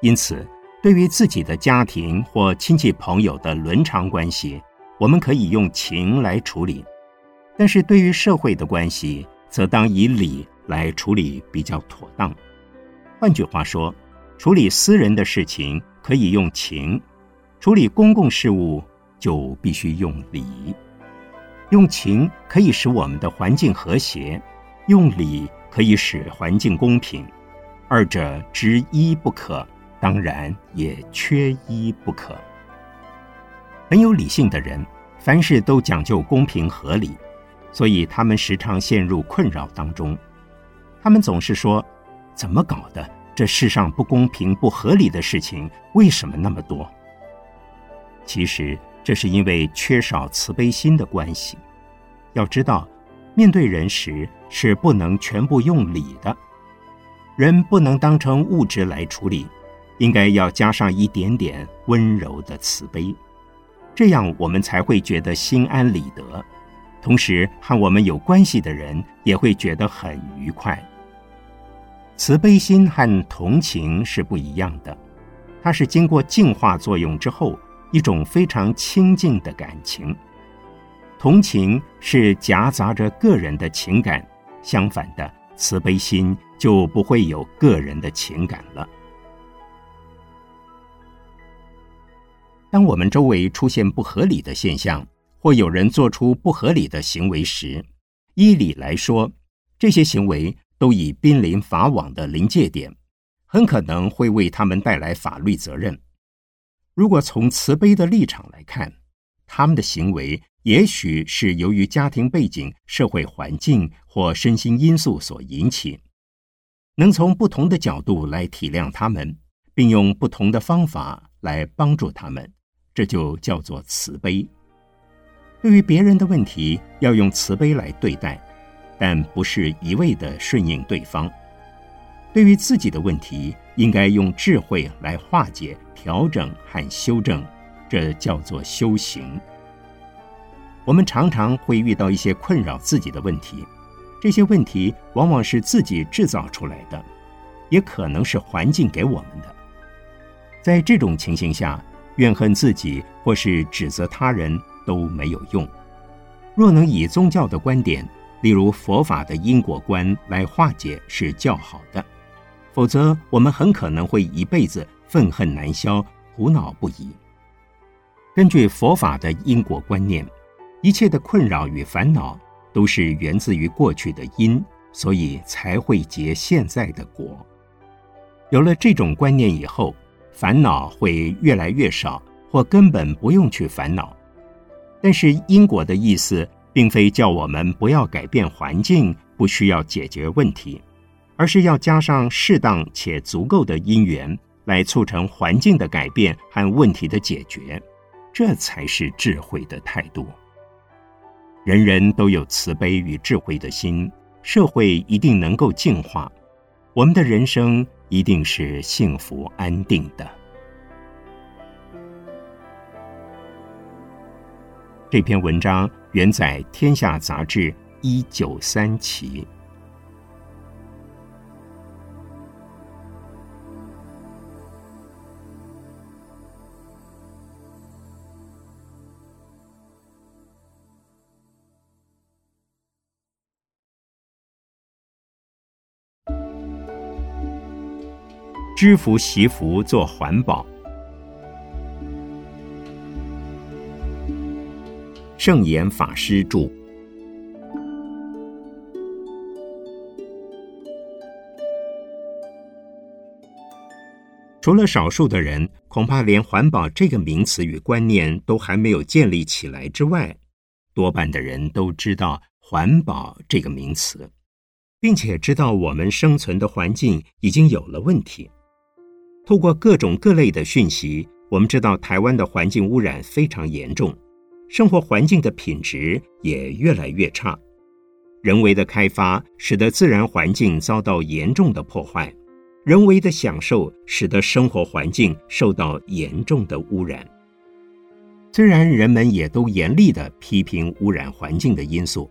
因此，对于自己的家庭或亲戚朋友的伦常关系，我们可以用情来处理。但是对于社会的关系，则当以理来处理比较妥当。换句话说，处理私人的事情可以用情，处理公共事务就必须用理。用情可以使我们的环境和谐，用理可以使环境公平，二者之一不可，当然也缺一不可。很有理性的人，凡事都讲究公平合理，所以他们时常陷入困扰当中。他们总是说：“怎么搞的？这世上不公平、不合理的事情为什么那么多？”其实。这是因为缺少慈悲心的关系。要知道，面对人时是不能全部用理的，人不能当成物质来处理，应该要加上一点点温柔的慈悲，这样我们才会觉得心安理得，同时和我们有关系的人也会觉得很愉快。慈悲心和同情是不一样的，它是经过净化作用之后。一种非常亲近的感情，同情是夹杂着个人的情感；相反的，慈悲心就不会有个人的情感了。当我们周围出现不合理的现象，或有人做出不合理的行为时，依理来说，这些行为都已濒临法网的临界点，很可能会为他们带来法律责任。如果从慈悲的立场来看，他们的行为也许是由于家庭背景、社会环境或身心因素所引起，能从不同的角度来体谅他们，并用不同的方法来帮助他们，这就叫做慈悲。对于别人的问题，要用慈悲来对待，但不是一味的顺应对方。对于自己的问题，应该用智慧来化解、调整和修正，这叫做修行。我们常常会遇到一些困扰自己的问题，这些问题往往是自己制造出来的，也可能是环境给我们的。在这种情形下，怨恨自己或是指责他人都没有用。若能以宗教的观点，例如佛法的因果观来化解，是较好的。否则，我们很可能会一辈子愤恨难消、苦恼不已。根据佛法的因果观念，一切的困扰与烦恼都是源自于过去的因，所以才会结现在的果。有了这种观念以后，烦恼会越来越少，或根本不用去烦恼。但是因果的意思，并非叫我们不要改变环境，不需要解决问题。而是要加上适当且足够的因缘，来促成环境的改变和问题的解决，这才是智慧的态度。人人都有慈悲与智慧的心，社会一定能够净化，我们的人生一定是幸福安定的。这篇文章原载《天下》杂志一九三期。知福惜福做环保。圣严法师著。除了少数的人，恐怕连环保这个名词与观念都还没有建立起来之外，多半的人都知道环保这个名词，并且知道我们生存的环境已经有了问题。透过各种各类的讯息，我们知道台湾的环境污染非常严重，生活环境的品质也越来越差。人为的开发使得自然环境遭到严重的破坏，人为的享受使得生活环境受到严重的污染。虽然人们也都严厉的批评污染环境的因素，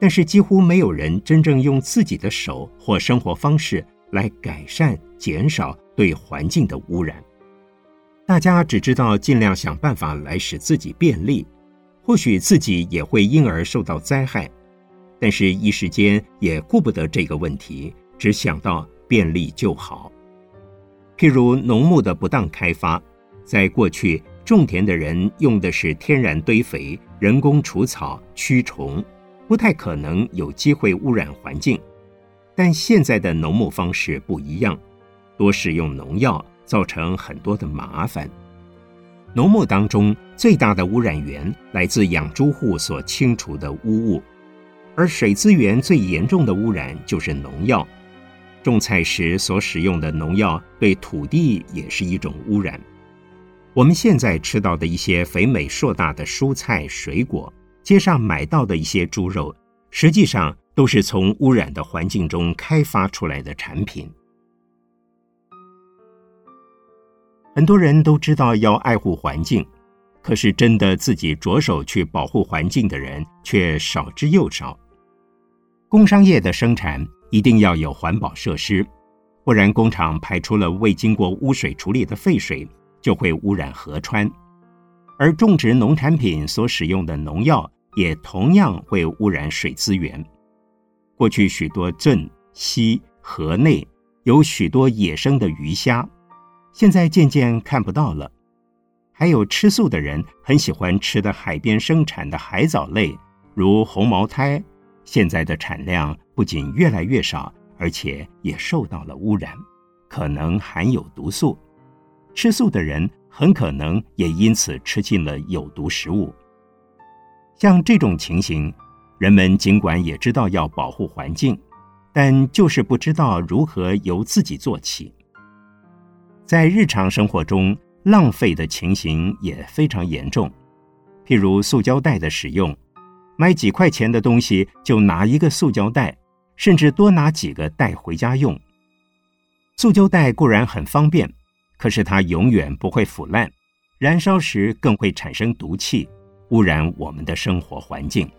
但是几乎没有人真正用自己的手或生活方式来改善、减少。对环境的污染，大家只知道尽量想办法来使自己便利，或许自己也会因而受到灾害，但是一时间也顾不得这个问题，只想到便利就好。譬如农牧的不当开发，在过去种田的人用的是天然堆肥、人工除草、驱虫，不太可能有机会污染环境。但现在的农牧方式不一样，多使用农药，造成很多的麻烦。农牧当中最大的污染源来自养猪户所清除的污物，而水资源最严重的污染就是农药。种菜时所使用的农药对土地也是一种污染。我们现在吃到的一些肥美硕大的蔬菜水果，街上买到的一些猪肉，实际上都是从污染的环境中开发出来的产品。很多人都知道要爱护环境，可是真的自己着手去保护环境的人却少之又少。工商业的生产一定要有环保设施，不然工厂排出了未经过污水处理的废水，就会污染河川；而种植农产品所使用的农药也同样会污染水资源。过去许多镇、溪、河内有许多野生的鱼虾。现在渐渐看不到了，还有吃素的人很喜欢吃的海边生产的海藻类，如红毛胎，现在的产量不仅越来越少，而且也受到了污染，可能含有毒素。吃素的人很可能也因此吃进了有毒食物。像这种情形，人们尽管也知道要保护环境，但就是不知道如何由自己做起。在日常生活中，浪费的情形也非常严重。譬如塑胶袋的使用，买几块钱的东西就拿一个塑胶袋，甚至多拿几个带回家用。塑胶袋固然很方便，可是它永远不会腐烂，燃烧时更会产生毒气，污染我们的生活环境。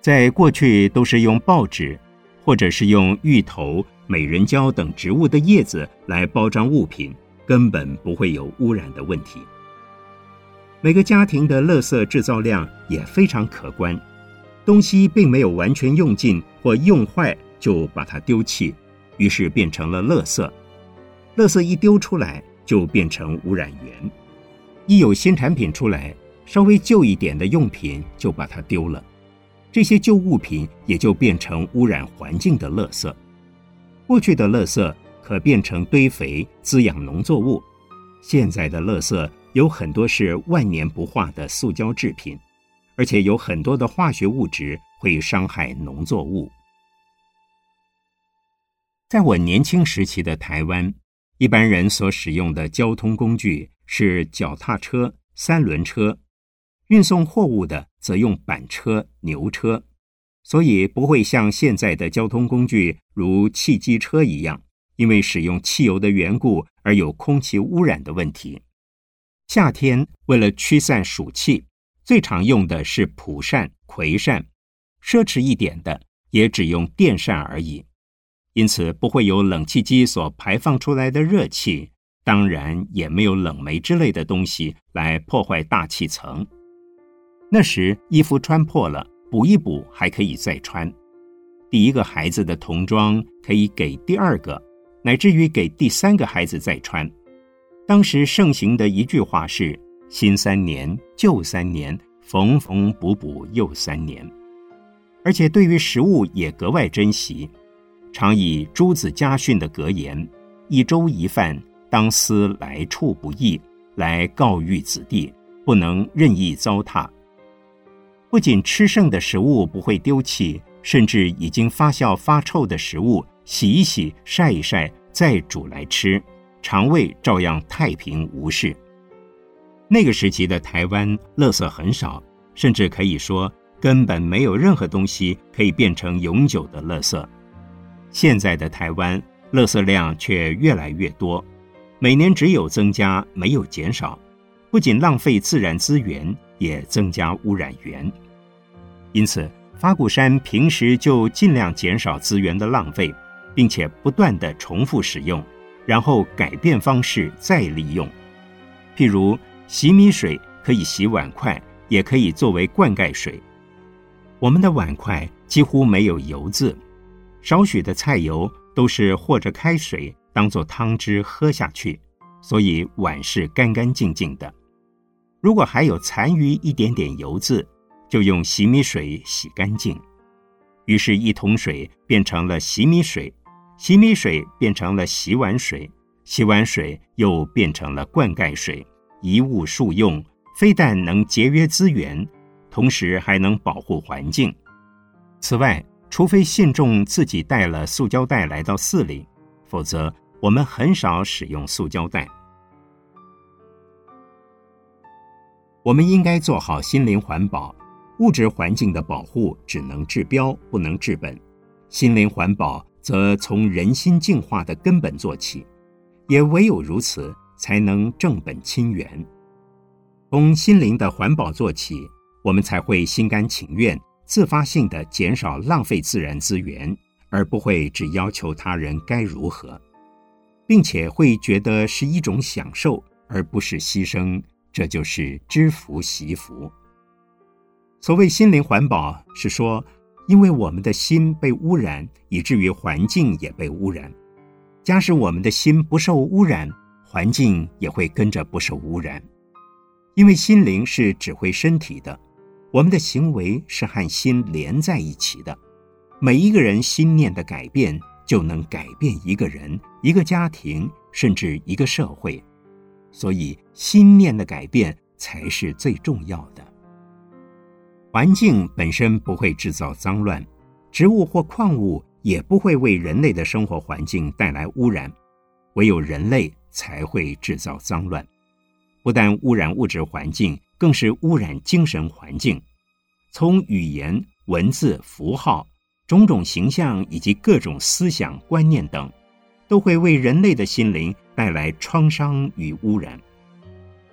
在过去，都是用报纸，或者是用芋头。美人蕉等植物的叶子来包装物品，根本不会有污染的问题。每个家庭的垃圾制造量也非常可观，东西并没有完全用尽或用坏就把它丢弃，于是变成了垃圾。垃圾一丢出来就变成污染源，一有新产品出来，稍微旧一点的用品就把它丢了，这些旧物品也就变成污染环境的垃圾。过去的垃圾可变成堆肥滋养农作物，现在的垃圾有很多是万年不化的塑胶制品，而且有很多的化学物质会伤害农作物。在我年轻时期的台湾，一般人所使用的交通工具是脚踏车、三轮车，运送货物的则用板车、牛车。所以不会像现在的交通工具如汽机车一样，因为使用汽油的缘故而有空气污染的问题。夏天为了驱散暑气，最常用的是蒲扇、葵扇，奢侈一点的也只用电扇而已。因此不会有冷气机所排放出来的热气，当然也没有冷媒之类的东西来破坏大气层。那时衣服穿破了。补一补还可以再穿，第一个孩子的童装可以给第二个，乃至于给第三个孩子再穿。当时盛行的一句话是“新三年，旧三年，缝缝补补又三年”，而且对于食物也格外珍惜，常以朱子家训的格言“一粥一饭，当思来处不易”来告谕子弟，不能任意糟蹋。不仅吃剩的食物不会丢弃，甚至已经发酵发臭的食物洗一洗、晒一晒再煮来吃，肠胃照样太平无事。那个时期的台湾，垃圾很少，甚至可以说根本没有任何东西可以变成永久的垃圾。现在的台湾，垃圾量却越来越多，每年只有增加没有减少，不仅浪费自然资源。也增加污染源，因此法鼓山平时就尽量减少资源的浪费，并且不断的重复使用，然后改变方式再利用。譬如洗米水可以洗碗筷，也可以作为灌溉水。我们的碗筷几乎没有油渍，少许的菜油都是和着开水当做汤汁喝下去，所以碗是干干净净的。如果还有残余一点点油渍，就用洗米水洗干净。于是，一桶水变成了洗米水，洗米水变成了洗碗水，洗碗水又变成了灌溉水，一物数用，非但能节约资源，同时还能保护环境。此外，除非信众自己带了塑胶袋来到寺里，否则我们很少使用塑胶袋。我们应该做好心灵环保。物质环境的保护只能治标，不能治本；心灵环保则从人心净化的根本做起，也唯有如此，才能正本清源。从心灵的环保做起，我们才会心甘情愿、自发性的减少浪费自然资源，而不会只要求他人该如何，并且会觉得是一种享受，而不是牺牲。这就是知福惜福。所谓心灵环保，是说，因为我们的心被污染，以至于环境也被污染。假使我们的心不受污染，环境也会跟着不受污染。因为心灵是指挥身体的，我们的行为是和心连在一起的。每一个人心念的改变，就能改变一个人、一个家庭，甚至一个社会。所以，心念的改变才是最重要的。环境本身不会制造脏乱，植物或矿物也不会为人类的生活环境带来污染，唯有人类才会制造脏乱。不但污染物质环境，更是污染精神环境。从语言、文字、符号、种种形象以及各种思想观念等，都会为人类的心灵带来创伤与污染。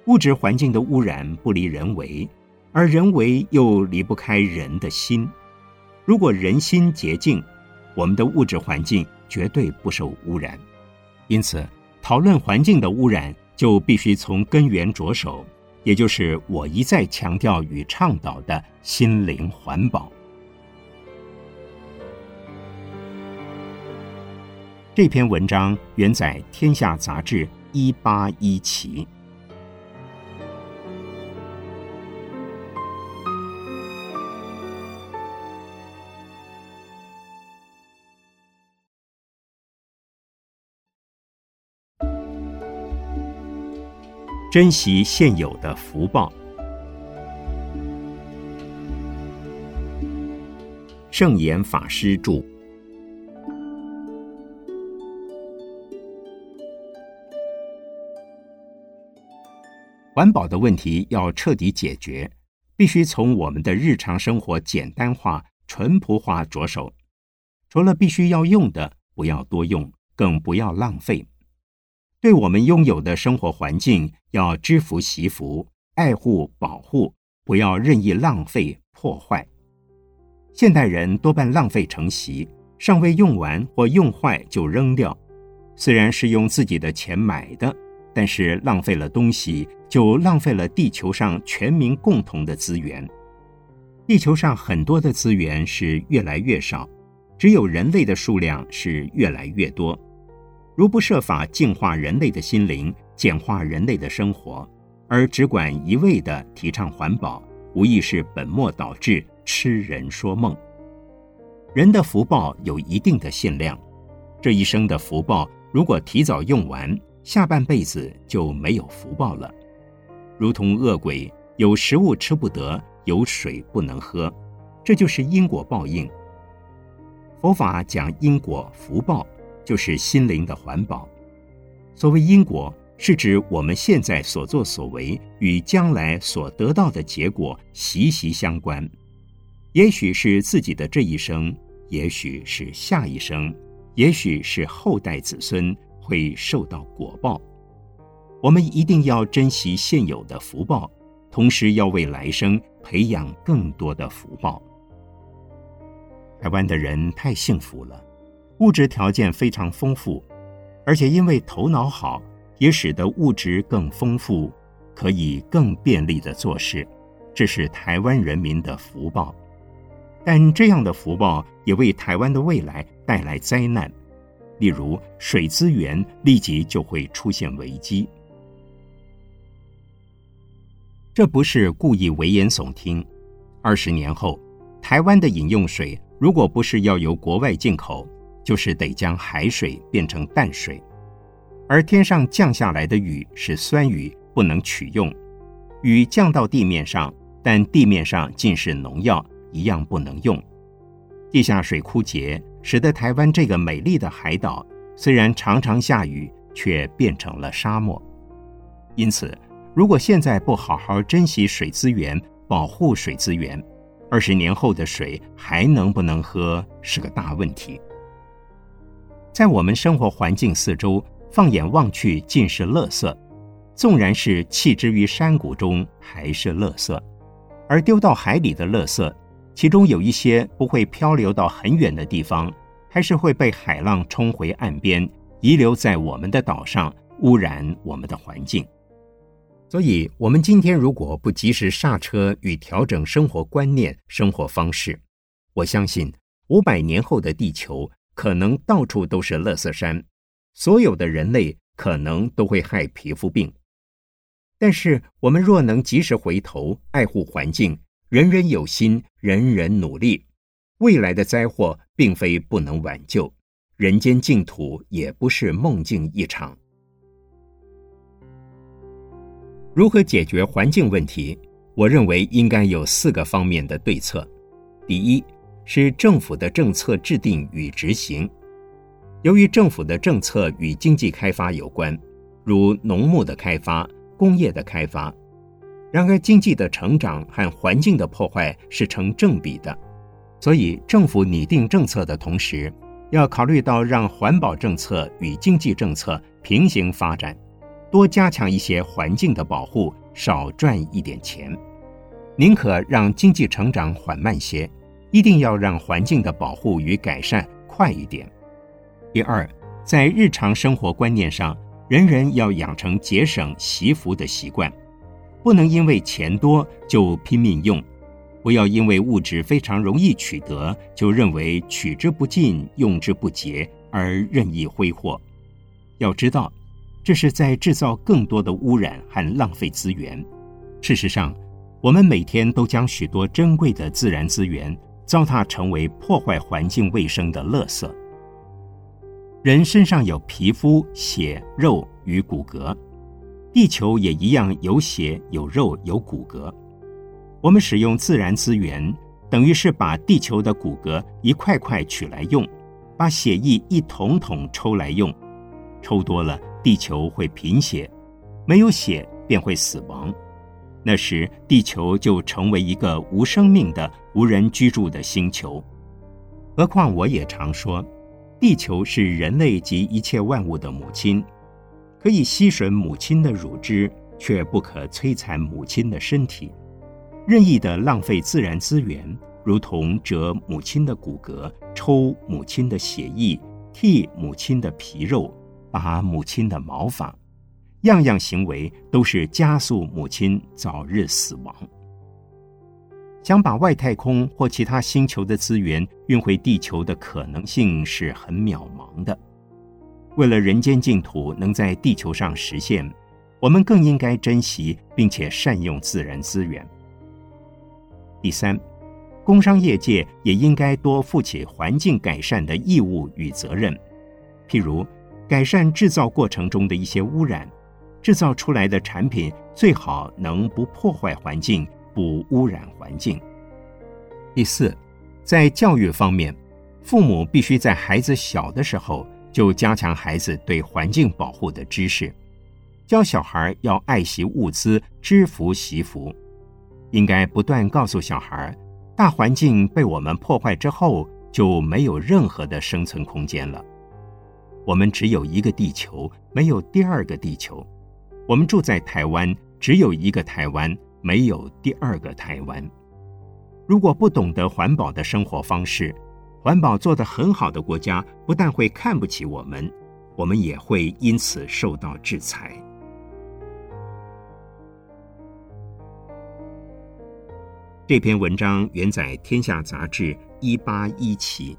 物质环境的污染不离人为。而人为又离不开人的心。如果人心洁净，我们的物质环境绝对不受污染。因此，讨论环境的污染，就必须从根源着手，也就是我一再强调与倡导的心灵环保。这篇文章原载《天下杂志》一八一期。珍惜现有的福报。圣严法师著。环保的问题要彻底解决，必须从我们的日常生活简单化、淳朴化着手。除了必须要用的，不要多用，更不要浪费。对我们拥有的生活环境，要知福惜福，爱护保护，不要任意浪费破坏。现代人多半浪费成习，尚未用完或用坏就扔掉。虽然是用自己的钱买的，但是浪费了东西，就浪费了地球上全民共同的资源。地球上很多的资源是越来越少，只有人类的数量是越来越多。如不设法净化人类的心灵，简化人类的生活，而只管一味的提倡环保，无疑是本末倒置、痴人说梦。人的福报有一定的限量，这一生的福报如果提早用完，下半辈子就没有福报了。如同恶鬼有食物吃不得，有水不能喝，这就是因果报应。佛法讲因果福报。就是心灵的环保。所谓因果，是指我们现在所作所为与将来所得到的结果息息相关。也许是自己的这一生，也许是下一生，也许是后代子孙会受到果报。我们一定要珍惜现有的福报，同时要为来生培养更多的福报。台湾的人太幸福了。物质条件非常丰富，而且因为头脑好，也使得物质更丰富，可以更便利的做事，这是台湾人民的福报。但这样的福报也为台湾的未来带来灾难，例如水资源立即就会出现危机。这不是故意危言耸听。二十年后，台湾的饮用水如果不是要由国外进口，就是得将海水变成淡水。而天上降下来的雨是酸雨，不能取用；雨降到地面上，但地面上尽是农药，一样不能用。地下水枯竭，使得台湾这个美丽的海岛，虽然常常下雨，却变成了沙漠。因此，如果现在不好好珍惜水资源，保护水资源，二十年后的水还能不能喝是个大问题。在我们生活环境四周。放眼望去，尽是垃圾。纵然是弃之于山谷中，还是垃圾。而丢到海里的垃圾，其中有一些不会漂流到很远的地方，还是会被海浪冲回岸边，遗留在我们的岛上，污染我们的环境。所以，我们今天如果不及时刹车与调整生活观念、生活方式，我相信五百年后的地球可能到处都是垃圾山。所有的人类可能都会害皮肤病，但是我们若能及时回头爱护环境，人人有心，人人努力，未来的灾祸并非不能挽救，人间净土也不是梦境一场。如何解决环境问题？我认为应该有四个方面的对策。第一，是政府的政策制定与执行。由于政府的政策与经济开发有关，如农牧的开发、工业的开发，然而经济的成长和环境的破坏是成正比的，所以政府拟定政策的同时，要考虑到让环保政策与经济政策平行发展，多加强一些环境的保护，少赚一点钱，宁可让经济成长缓慢些，一定要让环境的保护与改善快一点。第二，在日常生活观念上，人人要养成节省惜福的习惯，不能因为钱多就拼命用，不要因为物质非常容易取得，就认为取之不尽、用之不竭而任意挥霍。要知道，这是在制造更多的污染和浪费资源。事实上，我们每天都将许多珍贵的自然资源糟蹋成为破坏环境卫生的垃圾。人身上有皮肤、血、肉与骨骼，地球也一样有血、有肉、有骨骼。我们使用自然资源，等于是把地球的骨骼一块块取来用，把血液一桶桶抽来用。抽多了，地球会贫血；没有血，便会死亡。那时，地球就成为一个无生命的、无人居住的星球。何况，我也常说。地球是人类及一切万物的母亲，可以吸吮母亲的乳汁，却不可摧残母亲的身体。任意的浪费自然资源，如同折母亲的骨骼、抽母亲的血液、剃母亲的皮肉、拔母亲的毛发，样样行为都是加速母亲早日死亡。想把外太空或其他星球的资源运回地球的可能性是很渺茫的。为了人间净土能在地球上实现，我们更应该珍惜并且善用自然资源。第三，工商业界也应该多负起环境改善的义务与责任，譬如改善制造过程中的一些污染，制造出来的产品最好能不破坏环境。不污染环境。第四，在教育方面，父母必须在孩子小的时候就加强孩子对环境保护的知识，教小孩要爱惜物资，知福惜福。应该不断告诉小孩，大环境被我们破坏之后，就没有任何的生存空间了。我们只有一个地球，没有第二个地球。我们住在台湾，只有一个台湾。没有第二个台湾。如果不懂得环保的生活方式，环保做得很好的国家不但会看不起我们，我们也会因此受到制裁。这篇文章原载《天下杂志》一八一期。